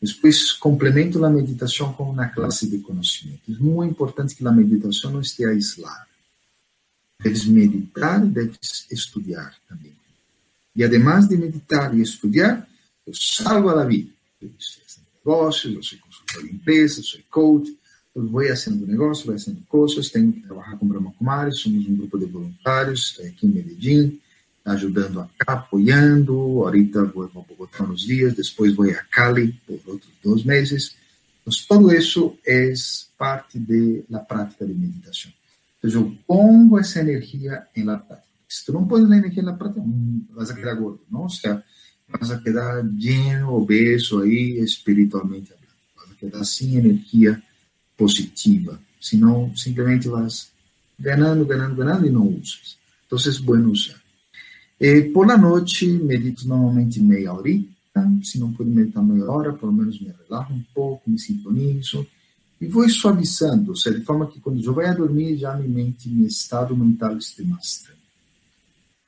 Depois complemento a meditação com uma classe de conhecimento. É muito importante que a meditação não esteja aislada. Deves meditar, deves estudar também. E además de meditar e estudar, eu salgo a vida. Eu estoy haciendo negocios, yo soy consultor de empresas, soy coach, eu vou haciendo negócios, vou haciendo coisas, tenho que trabalhar com Brahma Kumaris, somos um grupo de voluntários, estou aqui em Medellín, ajudando acá, apoiando, ahorita vou a Bogotá uns dias, depois vou a Cali por outros dois meses. Então, todo isso é parte da prática de meditação. Então, eu pongo essa energia na prática. Se tu não pões a energia na prática, vas a quedar gordo, não? Ou seja, vas a quedar lleno, obeso ahí espiritualmente hablando. Vas a quedar sin energía positiva. Senão, simplesmente vas ganando, ganando, ganando e não usas. É bueno usar. Eh, por la noite, medito normalmente meia horita. Se não puder meditar meia hora, pelo menos me relaxo um pouco, me sintonizo e vou suavizando, ou seja, de forma que quando eu vou dormir, já minha mente, meu estado mental esteja tranquilo.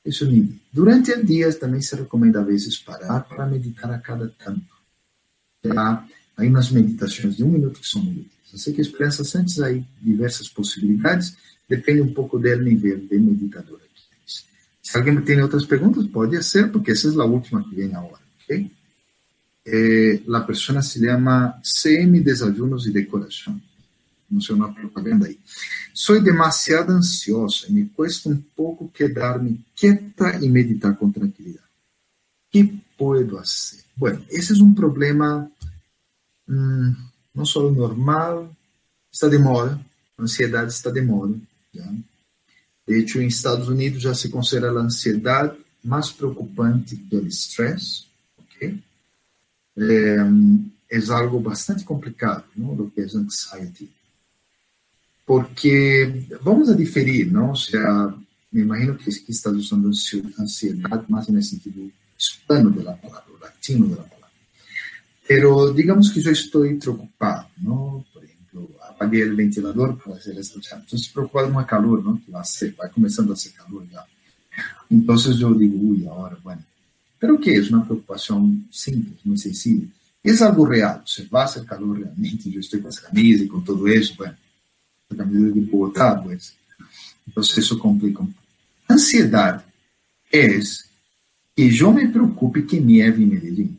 Isso nível. Durante o dia também se recomenda a vezes parar para meditar a cada tanto. Há aí nas meditações de um minuto que são muito úteis. Eu sei que experiências antes aí diversas possibilidades, depende um pouco do nível de meditador tens. Se alguém tem outras perguntas, pode ser, porque essa é a última que vem agora, ok? Eh, a pessoa se chama CM Desayunos e Decoração sei uma propaganda aí. Sou demasiado ansiosa e me cuesta um pouco quedar-me quieta e meditar com tranquilidade. que puedo fazer? Bueno, esse é um problema hum, não só normal, está de moda, a ansiedade está de moda. Já. De hecho, em Estados Unidos já se considera a ansiedade mais preocupante que o estresse, ok? É, é algo bastante complicado, não? Do que é anxiety porque vamos a diferir, não? Ou seja, me imagino que, que estás usando ansiedade mais no sentido hispano da palavra, latino da palavra. Pero digamos que eu estou preocupado, não? Por exemplo, apaguei o ventilador para fazer esta charla. Estou preocupado com o calor, não? Que vai, vai começando a ser calor já. Então eu digo, uy, agora, bueno. Pero que é uma preocupação simples, muito sencilla. É algo real. Se vai ser calor realmente, eu estou com essa camisa e com tudo isso, bueno, a camisa de Bogotá, pues. Então isso complica um pouco. Ansiedade é que eu me preocupe que nieve em Medellín.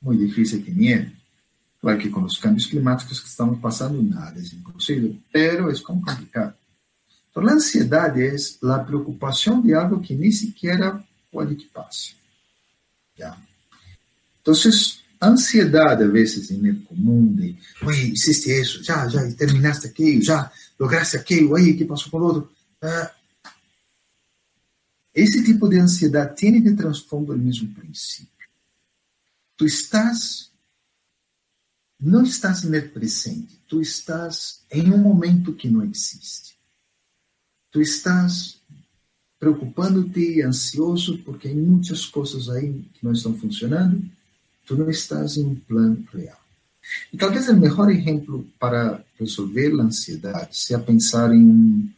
Muito difícil que nieve. Claro que com os cambios climáticos que estamos passando, nada é impossível, pero é complicado. Então, a ansiedade é a preocupação de algo que nem sequer pode que passe. Então, ansiedade, a vezes, é comum de, oi, hiciste isso, já, já terminaste aquilo, já lograste aquilo, aí, que passou com o outro. Ah, esse tipo de ansiedade tem de transformar o mesmo princípio. Tu estás, não estás no presente, tu estás em um momento que não existe. Tu estás preocupando-te, ansioso, porque hay muitas coisas aí que não estão funcionando. Tu não estás em um plano real. E talvez o melhor exemplo para resolver a ansiedade seja pensar em um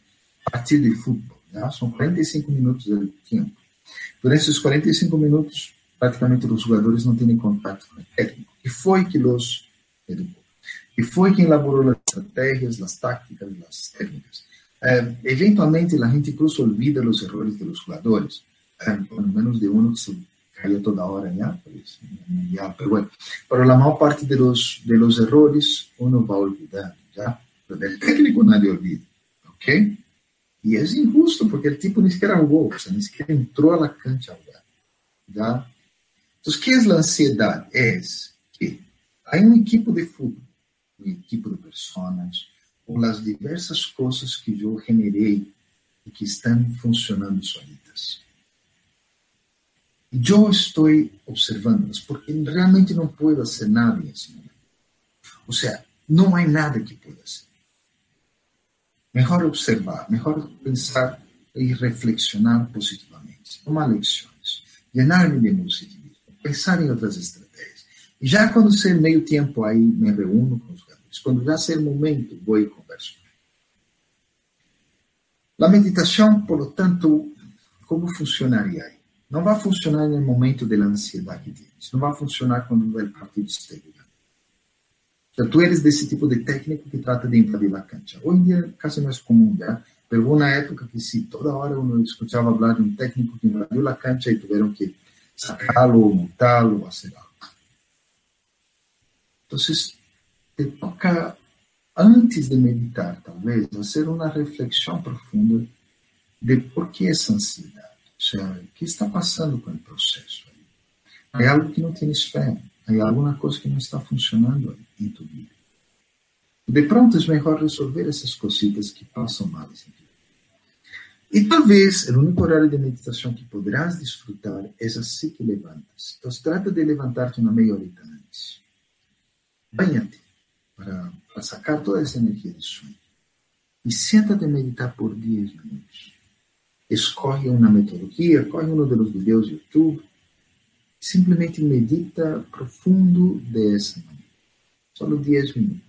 partido de futebol. Né? São 45 minutos de tempo. Durante esses 45 minutos, praticamente os jogadores não têm contato com o técnico. E foi que os educou. E foi quem elaborou as estratégias, as táticas, as técnicas. Eh, eventualmente a gente incluso olvida os erros de los jugadores, eh, por menos de um que se cayó toda hora ya, pues, ya, pero bueno, pero la maior parte de los, de los errores uno va olvidando, ¿ya? Pero del técnico nadie olvida, ¿ok? E é injusto, porque o tipo nem sequer jogou, o sea, nem sequer entrou a la cancha a jugar, ¿ya? Então, o que é a ansiedade? É que há um equipo de futebol, um equipo de pessoas, com as diversas coisas que eu generei e que estão funcionando solitas. E eu estou observando-las porque realmente não posso fazer nada nesse momento. Ou seja, não há nada que possa ser. Melhor observar, melhor pensar e reflexionar positivamente, tomar lições, llenar-me de positivismo, pensar em outras estratégias. E já quando ser meio tempo aí, me reúno com os quando já ser momento, vou e converso. A meditação, por lo tanto, como funcionaria aí? Não vai funcionar no momento da ansiedade tens. Não vai funcionar quando vai partir de exterior. Então, tu eres desse tipo de técnico que trata de invadir a cancha. Hoje em dia, quase não é comum, já. Pegou na época que sim, toda hora eu escutava falar de um técnico que invadiu a cancha e tiveram que sacá-lo, multá-lo, fazer algo. Então, te toca, antes de meditar, talvez, fazer uma reflexão profunda de por que essa ansiedade. Seja, o que está passando com o processo? Há algo que não tens fé, há alguma coisa que não está funcionando em tua vida. De pronto, é melhor resolver essas cositas que passam mal em e talvez o único horário de meditação que poderás desfrutar é assim que levantas. Então, trata de levantar-te uma meia hora antes. Banha-te para, para sacar toda essa energia de sonho. E senta-te a meditar por 10 minutos. Escolhe uma metodologia, escolhe um dos vídeos do YouTube, simplesmente medita profundo dessa maneira. Só 10 minutos.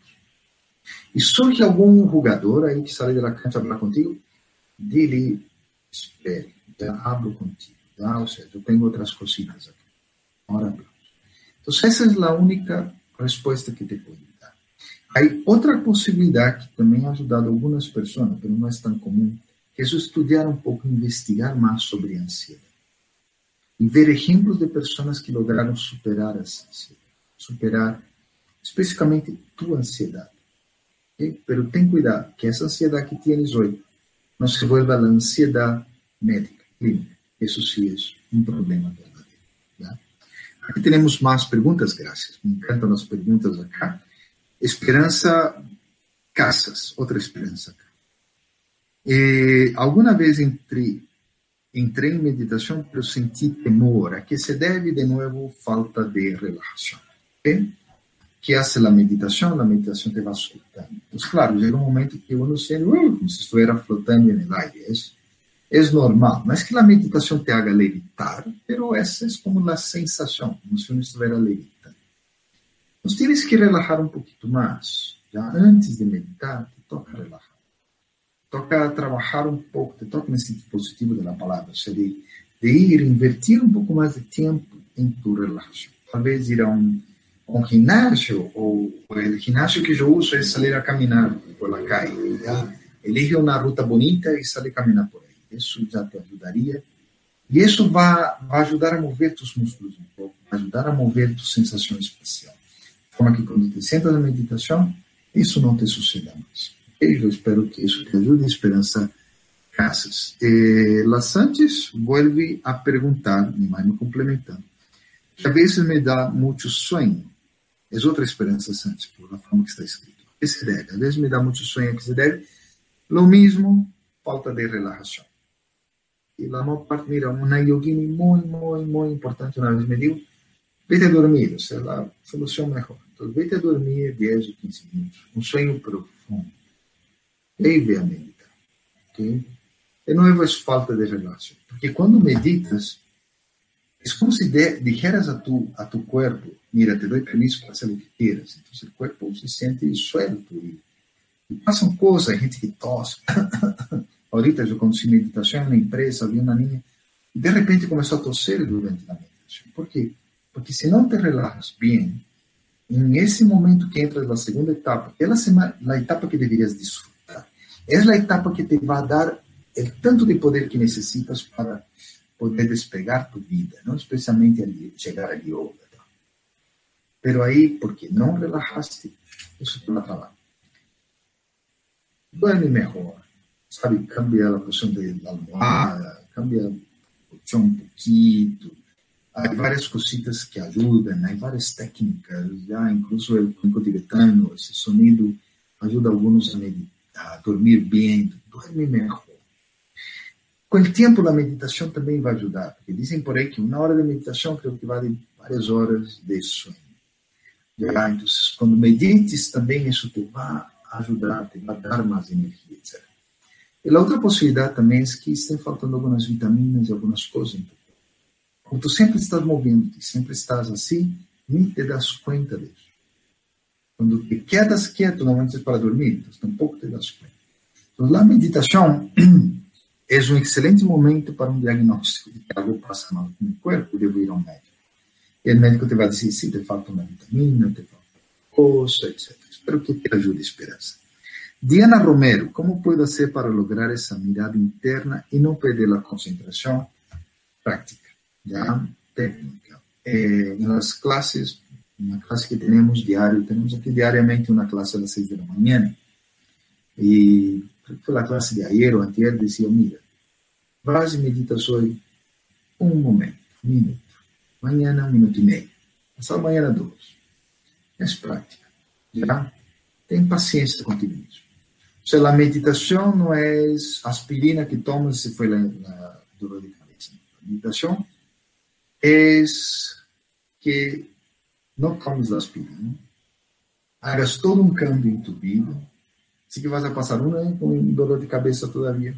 E surge algum jogador aí que sai da cancha para contigo, dele, espere, já abro contigo. Já, ou seja, eu tenho outras cositas aqui. Ora, Então, essa é a única resposta que te pode Há outra possibilidade que também ha ajudado algumas pessoas, mas não é tão comum, é estudar um pouco, investigar mais sobre ansiedade. E ver exemplos de pessoas que lograram superar essa ansiedade, superar especificamente tua ansiedade. Okay? Pero tem cuidado, que essa ansiedade que tienes hoje não se vuelva a ansiedade médica, clínica. Isso sim é um problema verdadeiro. Aqui temos mais perguntas, graças. Me encantam as perguntas acá. Esperança Casas, outra esperança. E, alguma vez entre, entrei em meditação, pero senti temor, a que se deve de novo falta de relaxação. Okay? que hace a meditação? A meditação te vai soltando. Claro, chega um momento que uno sente uh, como se estivesse flotando no aire. É, é normal. Não é que a meditação te haga levitar, pero essa é como a sensação, como se uno estivesse levitando. Então, tienes que relajar um pouquinho mais. Já antes de meditar, te toca relajar. Toca trabalhar um pouco, te toca nesse positivo da palavra, ou seja, de, de ir, invertir um pouco mais de tempo em tu relação. Talvez ir a um, ginásio, ou, o ginásio que eu uso é sair a caminhar por a calle. Já? Elige uma ruta bonita e sair a caminhar por aí. Isso já te ajudaria. E isso vai, vai ajudar a mover tus músculos um pouco, vai ajudar a mover tua sensação. De forma que quando te sentas na meditação, isso não te suceda mais. Eu espero que isso te ajude, Esperança Casas. Eh, La Santos vuelve a perguntar, me mais me complementando, que a vezes me dá muito sonho. É outra Esperança Santos, por a forma que está escrito. Que se deve? Às vezes me dá muito sonho que se deve. Lo mesmo, falta de relaxação. E la maior parte, mira, uma yogini muito, muito, muito importante uma vez me disse, vete a dormir, essa é a solução melhor. Vete a dormir 10 ou 15 minutos, um sonho profundo deve a meditar. Okay? E não é falta de relação. Porque quando meditas, é como se de, dijeras a tu, a tu corpo, mira, te dou permisso para fazer o que quieras. Então, o corpo se sente suelto. E, e passam coisas, gente que tosse. [laughs] Ahorita eu conduzi meditação na empresa, vi uma menina, e de repente começou a tosser durante a meditação. Por quê? Porque se não te relajas bem, em esse momento que entras na segunda etapa, ela a etapa que deverias disfrutar é a etapa que te vai dar o tanto de poder que necessitas para poder despegar tu vida, não especialmente ali, chegar a yoga. Pero aí, porque não relaxaste, isso te vai trabalhar. Duerme melhor, sabe? Cambia a posição da almohada, cambia o chão um pouquinho. Há várias cositas que ajudam, há várias técnicas, já incluso o cuenco tibetano, esse sonido ajuda alguns a meditar a dormir bem, dormir melhor. Com o tempo, a meditação também vai ajudar, porque dizem por aí que uma hora de meditação creio que vale várias horas de sono. Então, quando medites também, isso te vai ajudar, te vai dar mais energia, etc. E a outra possibilidade também é que estão faltando algumas vitaminas e algumas coisas. Como tu sempre estás movendo, sempre estás assim, nem te das conta disso. Quando te quedas quieto, normalmente é para dormir, então tampouco te das conta. Então, a meditação [clears throat] é um excelente momento para um diagnóstico de que algo passa mal com o corpo, devo ir ao médico. E o médico te vai dizer, sim, te falta uma vitamina, te falta coisa, etc. Espero que te ajude a esperança. Diana Romero, como pode ser para lograr essa mirada interna e não perder a concentração? Prática, já técnica. Eh, nas classes uma classe que temos diário, temos aqui diariamente uma classe às seis da manhã, e foi a classe de ayer ou anterior, dizia, mira, vas e meditas hoje um momento, um minuto, amanhã um minuto e meio, passar amanhã dois. É prática, já? Tem paciência contigo mesmo. O a meditação não é aspirina que tomas se foi na dor de cabeça. A meditação é que não tomes aspirina, hagas todo um tu vida, se que vas a passar um ano com dor de cabeça todavia,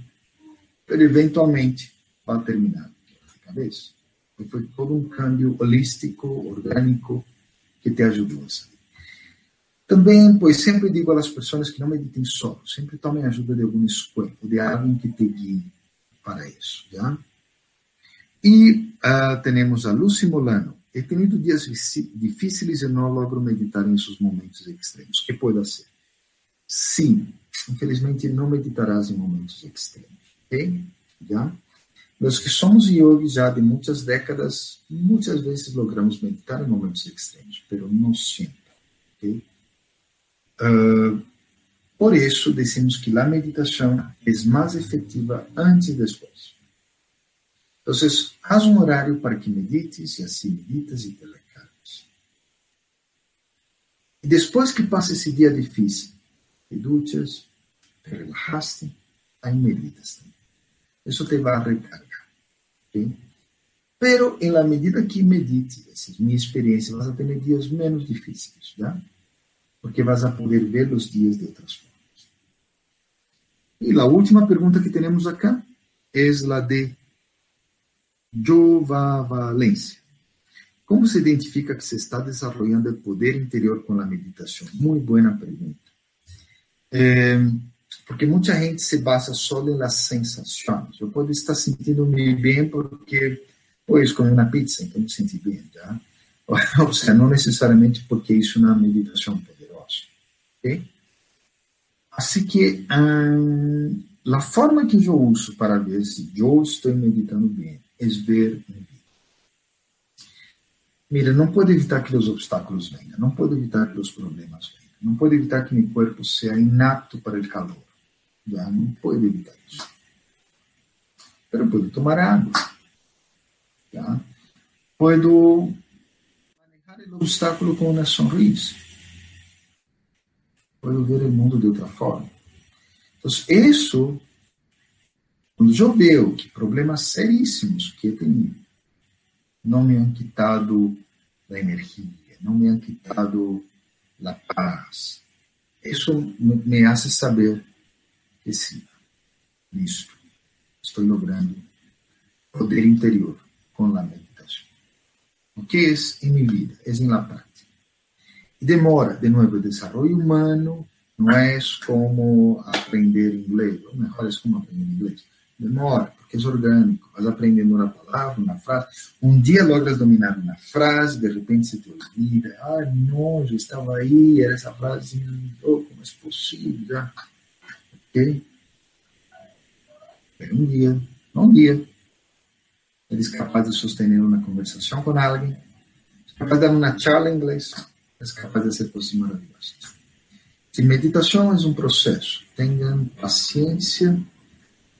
mas eventualmente vai terminar de cabeça. E foi todo um cambio holístico, orgânico, que te ajudou a sair. Também, pois sempre digo às pessoas que não meditem só, sempre tomem ajuda de algum escola, de alguém que te guie para isso. Já? E uh, temos a Lucy Molano, He tenido dias difíceis e não logro meditar em seus momentos extremos. Que pode ser? Sim, infelizmente não meditarás em momentos extremos. Ok? Já? Nós que somos yogis já de muitas décadas, muitas vezes logramos meditar em momentos extremos, mas não sempre. Uh, por isso, dizemos que a meditação é mais efetiva antes e depois. Entonces, haz un horario para que medites y así meditas y te recargas. Y después que pase ese día difícil, te duchas, te relajaste, ahí meditas también. Eso te va a recargar. ¿okay? Pero en la medida que medites, esa es mi experiencia, vas a tener días menos difíciles, ¿ya? Porque vas a poder ver los días de otras formas. Y la última pregunta que tenemos acá es la de Jovavalência. Como se identifica que se está desenvolvendo o poder interior com a meditação? Muito boa pergunta. É, Porque muita gente se basa só nas sensações. Eu posso estar sentindo-me bem porque hoje comi uma pizza, então me senti bem, tá? [laughs] Ou seja, não necessariamente porque isso é uma meditação poderosa. Ok? Assim que hum, a forma que eu uso para ver se eu estou meditando bem é ver em vida. Mira, não pode evitar que os obstáculos venham, não pode evitar que os problemas venham, não pode evitar que meu corpo seja inapto para o calor. Já não pode evitar isso. Pero pode tomar água. Puedo manejar o obstáculo com uma sonrisa. Puedo ver o mundo de outra forma. Então, isso, quando vejo que problemas seríssimos que tenho não me han quitado a energia, não me han quitado a paz, isso me hace saber que sim, nisto estou logrando poder interior com a meditação. O que é em minha vida? É em la prática. E demora, de novo, o desenvolvimento humano não é como aprender inglês, ou melhor, é como aprender inglês. Demora, porque é orgânico, vas aprendendo uma palavra, uma frase. Um dia logras dominar uma frase, de repente se te olvida. Ah, não, já estava aí, era essa frase, oh, como é possível? Já? Ok? Pero um dia, um dia, eres capaz de sostener uma conversação com alguém, és capaz de dar uma charla em inglês, és capaz de hacer cosas maravillosas. Si meditação é um processo, tenham paciência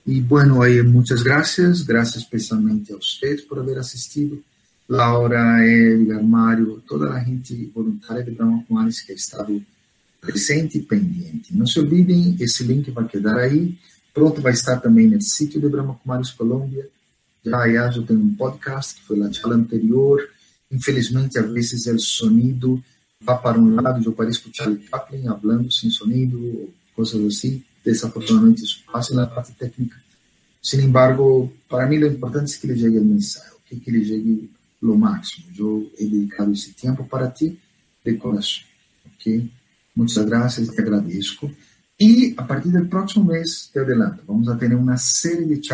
e, bueno, aí muitas graças, graças especialmente a vocês por haber assistido. Laura, Edgar, Mário, toda a gente voluntária de Brahma Kumaris que ha estado presente e pendente. Não se olvidem, esse link vai quedar aí. Pronto, vai estar também no sítio de Brahma Kumaris Colômbia. Já, aliás, eu tenho um podcast que foi lá de anterior. Infelizmente, às vezes, o sonido vai para um lado, eu pareço Charlie Chaplin, falando sem sonido, coisas assim desafortunadamente isso passa na parte técnica. Sin embargo, para mim o importante é que ele chegue ao mensagem, que, que ele chegue lo máximo. Eu he dedicado esse tempo para ti de coração, ok? Muitas graças, te agradeço. E a partir do próximo mês, te adelanto, vamos a ter uma série de charlas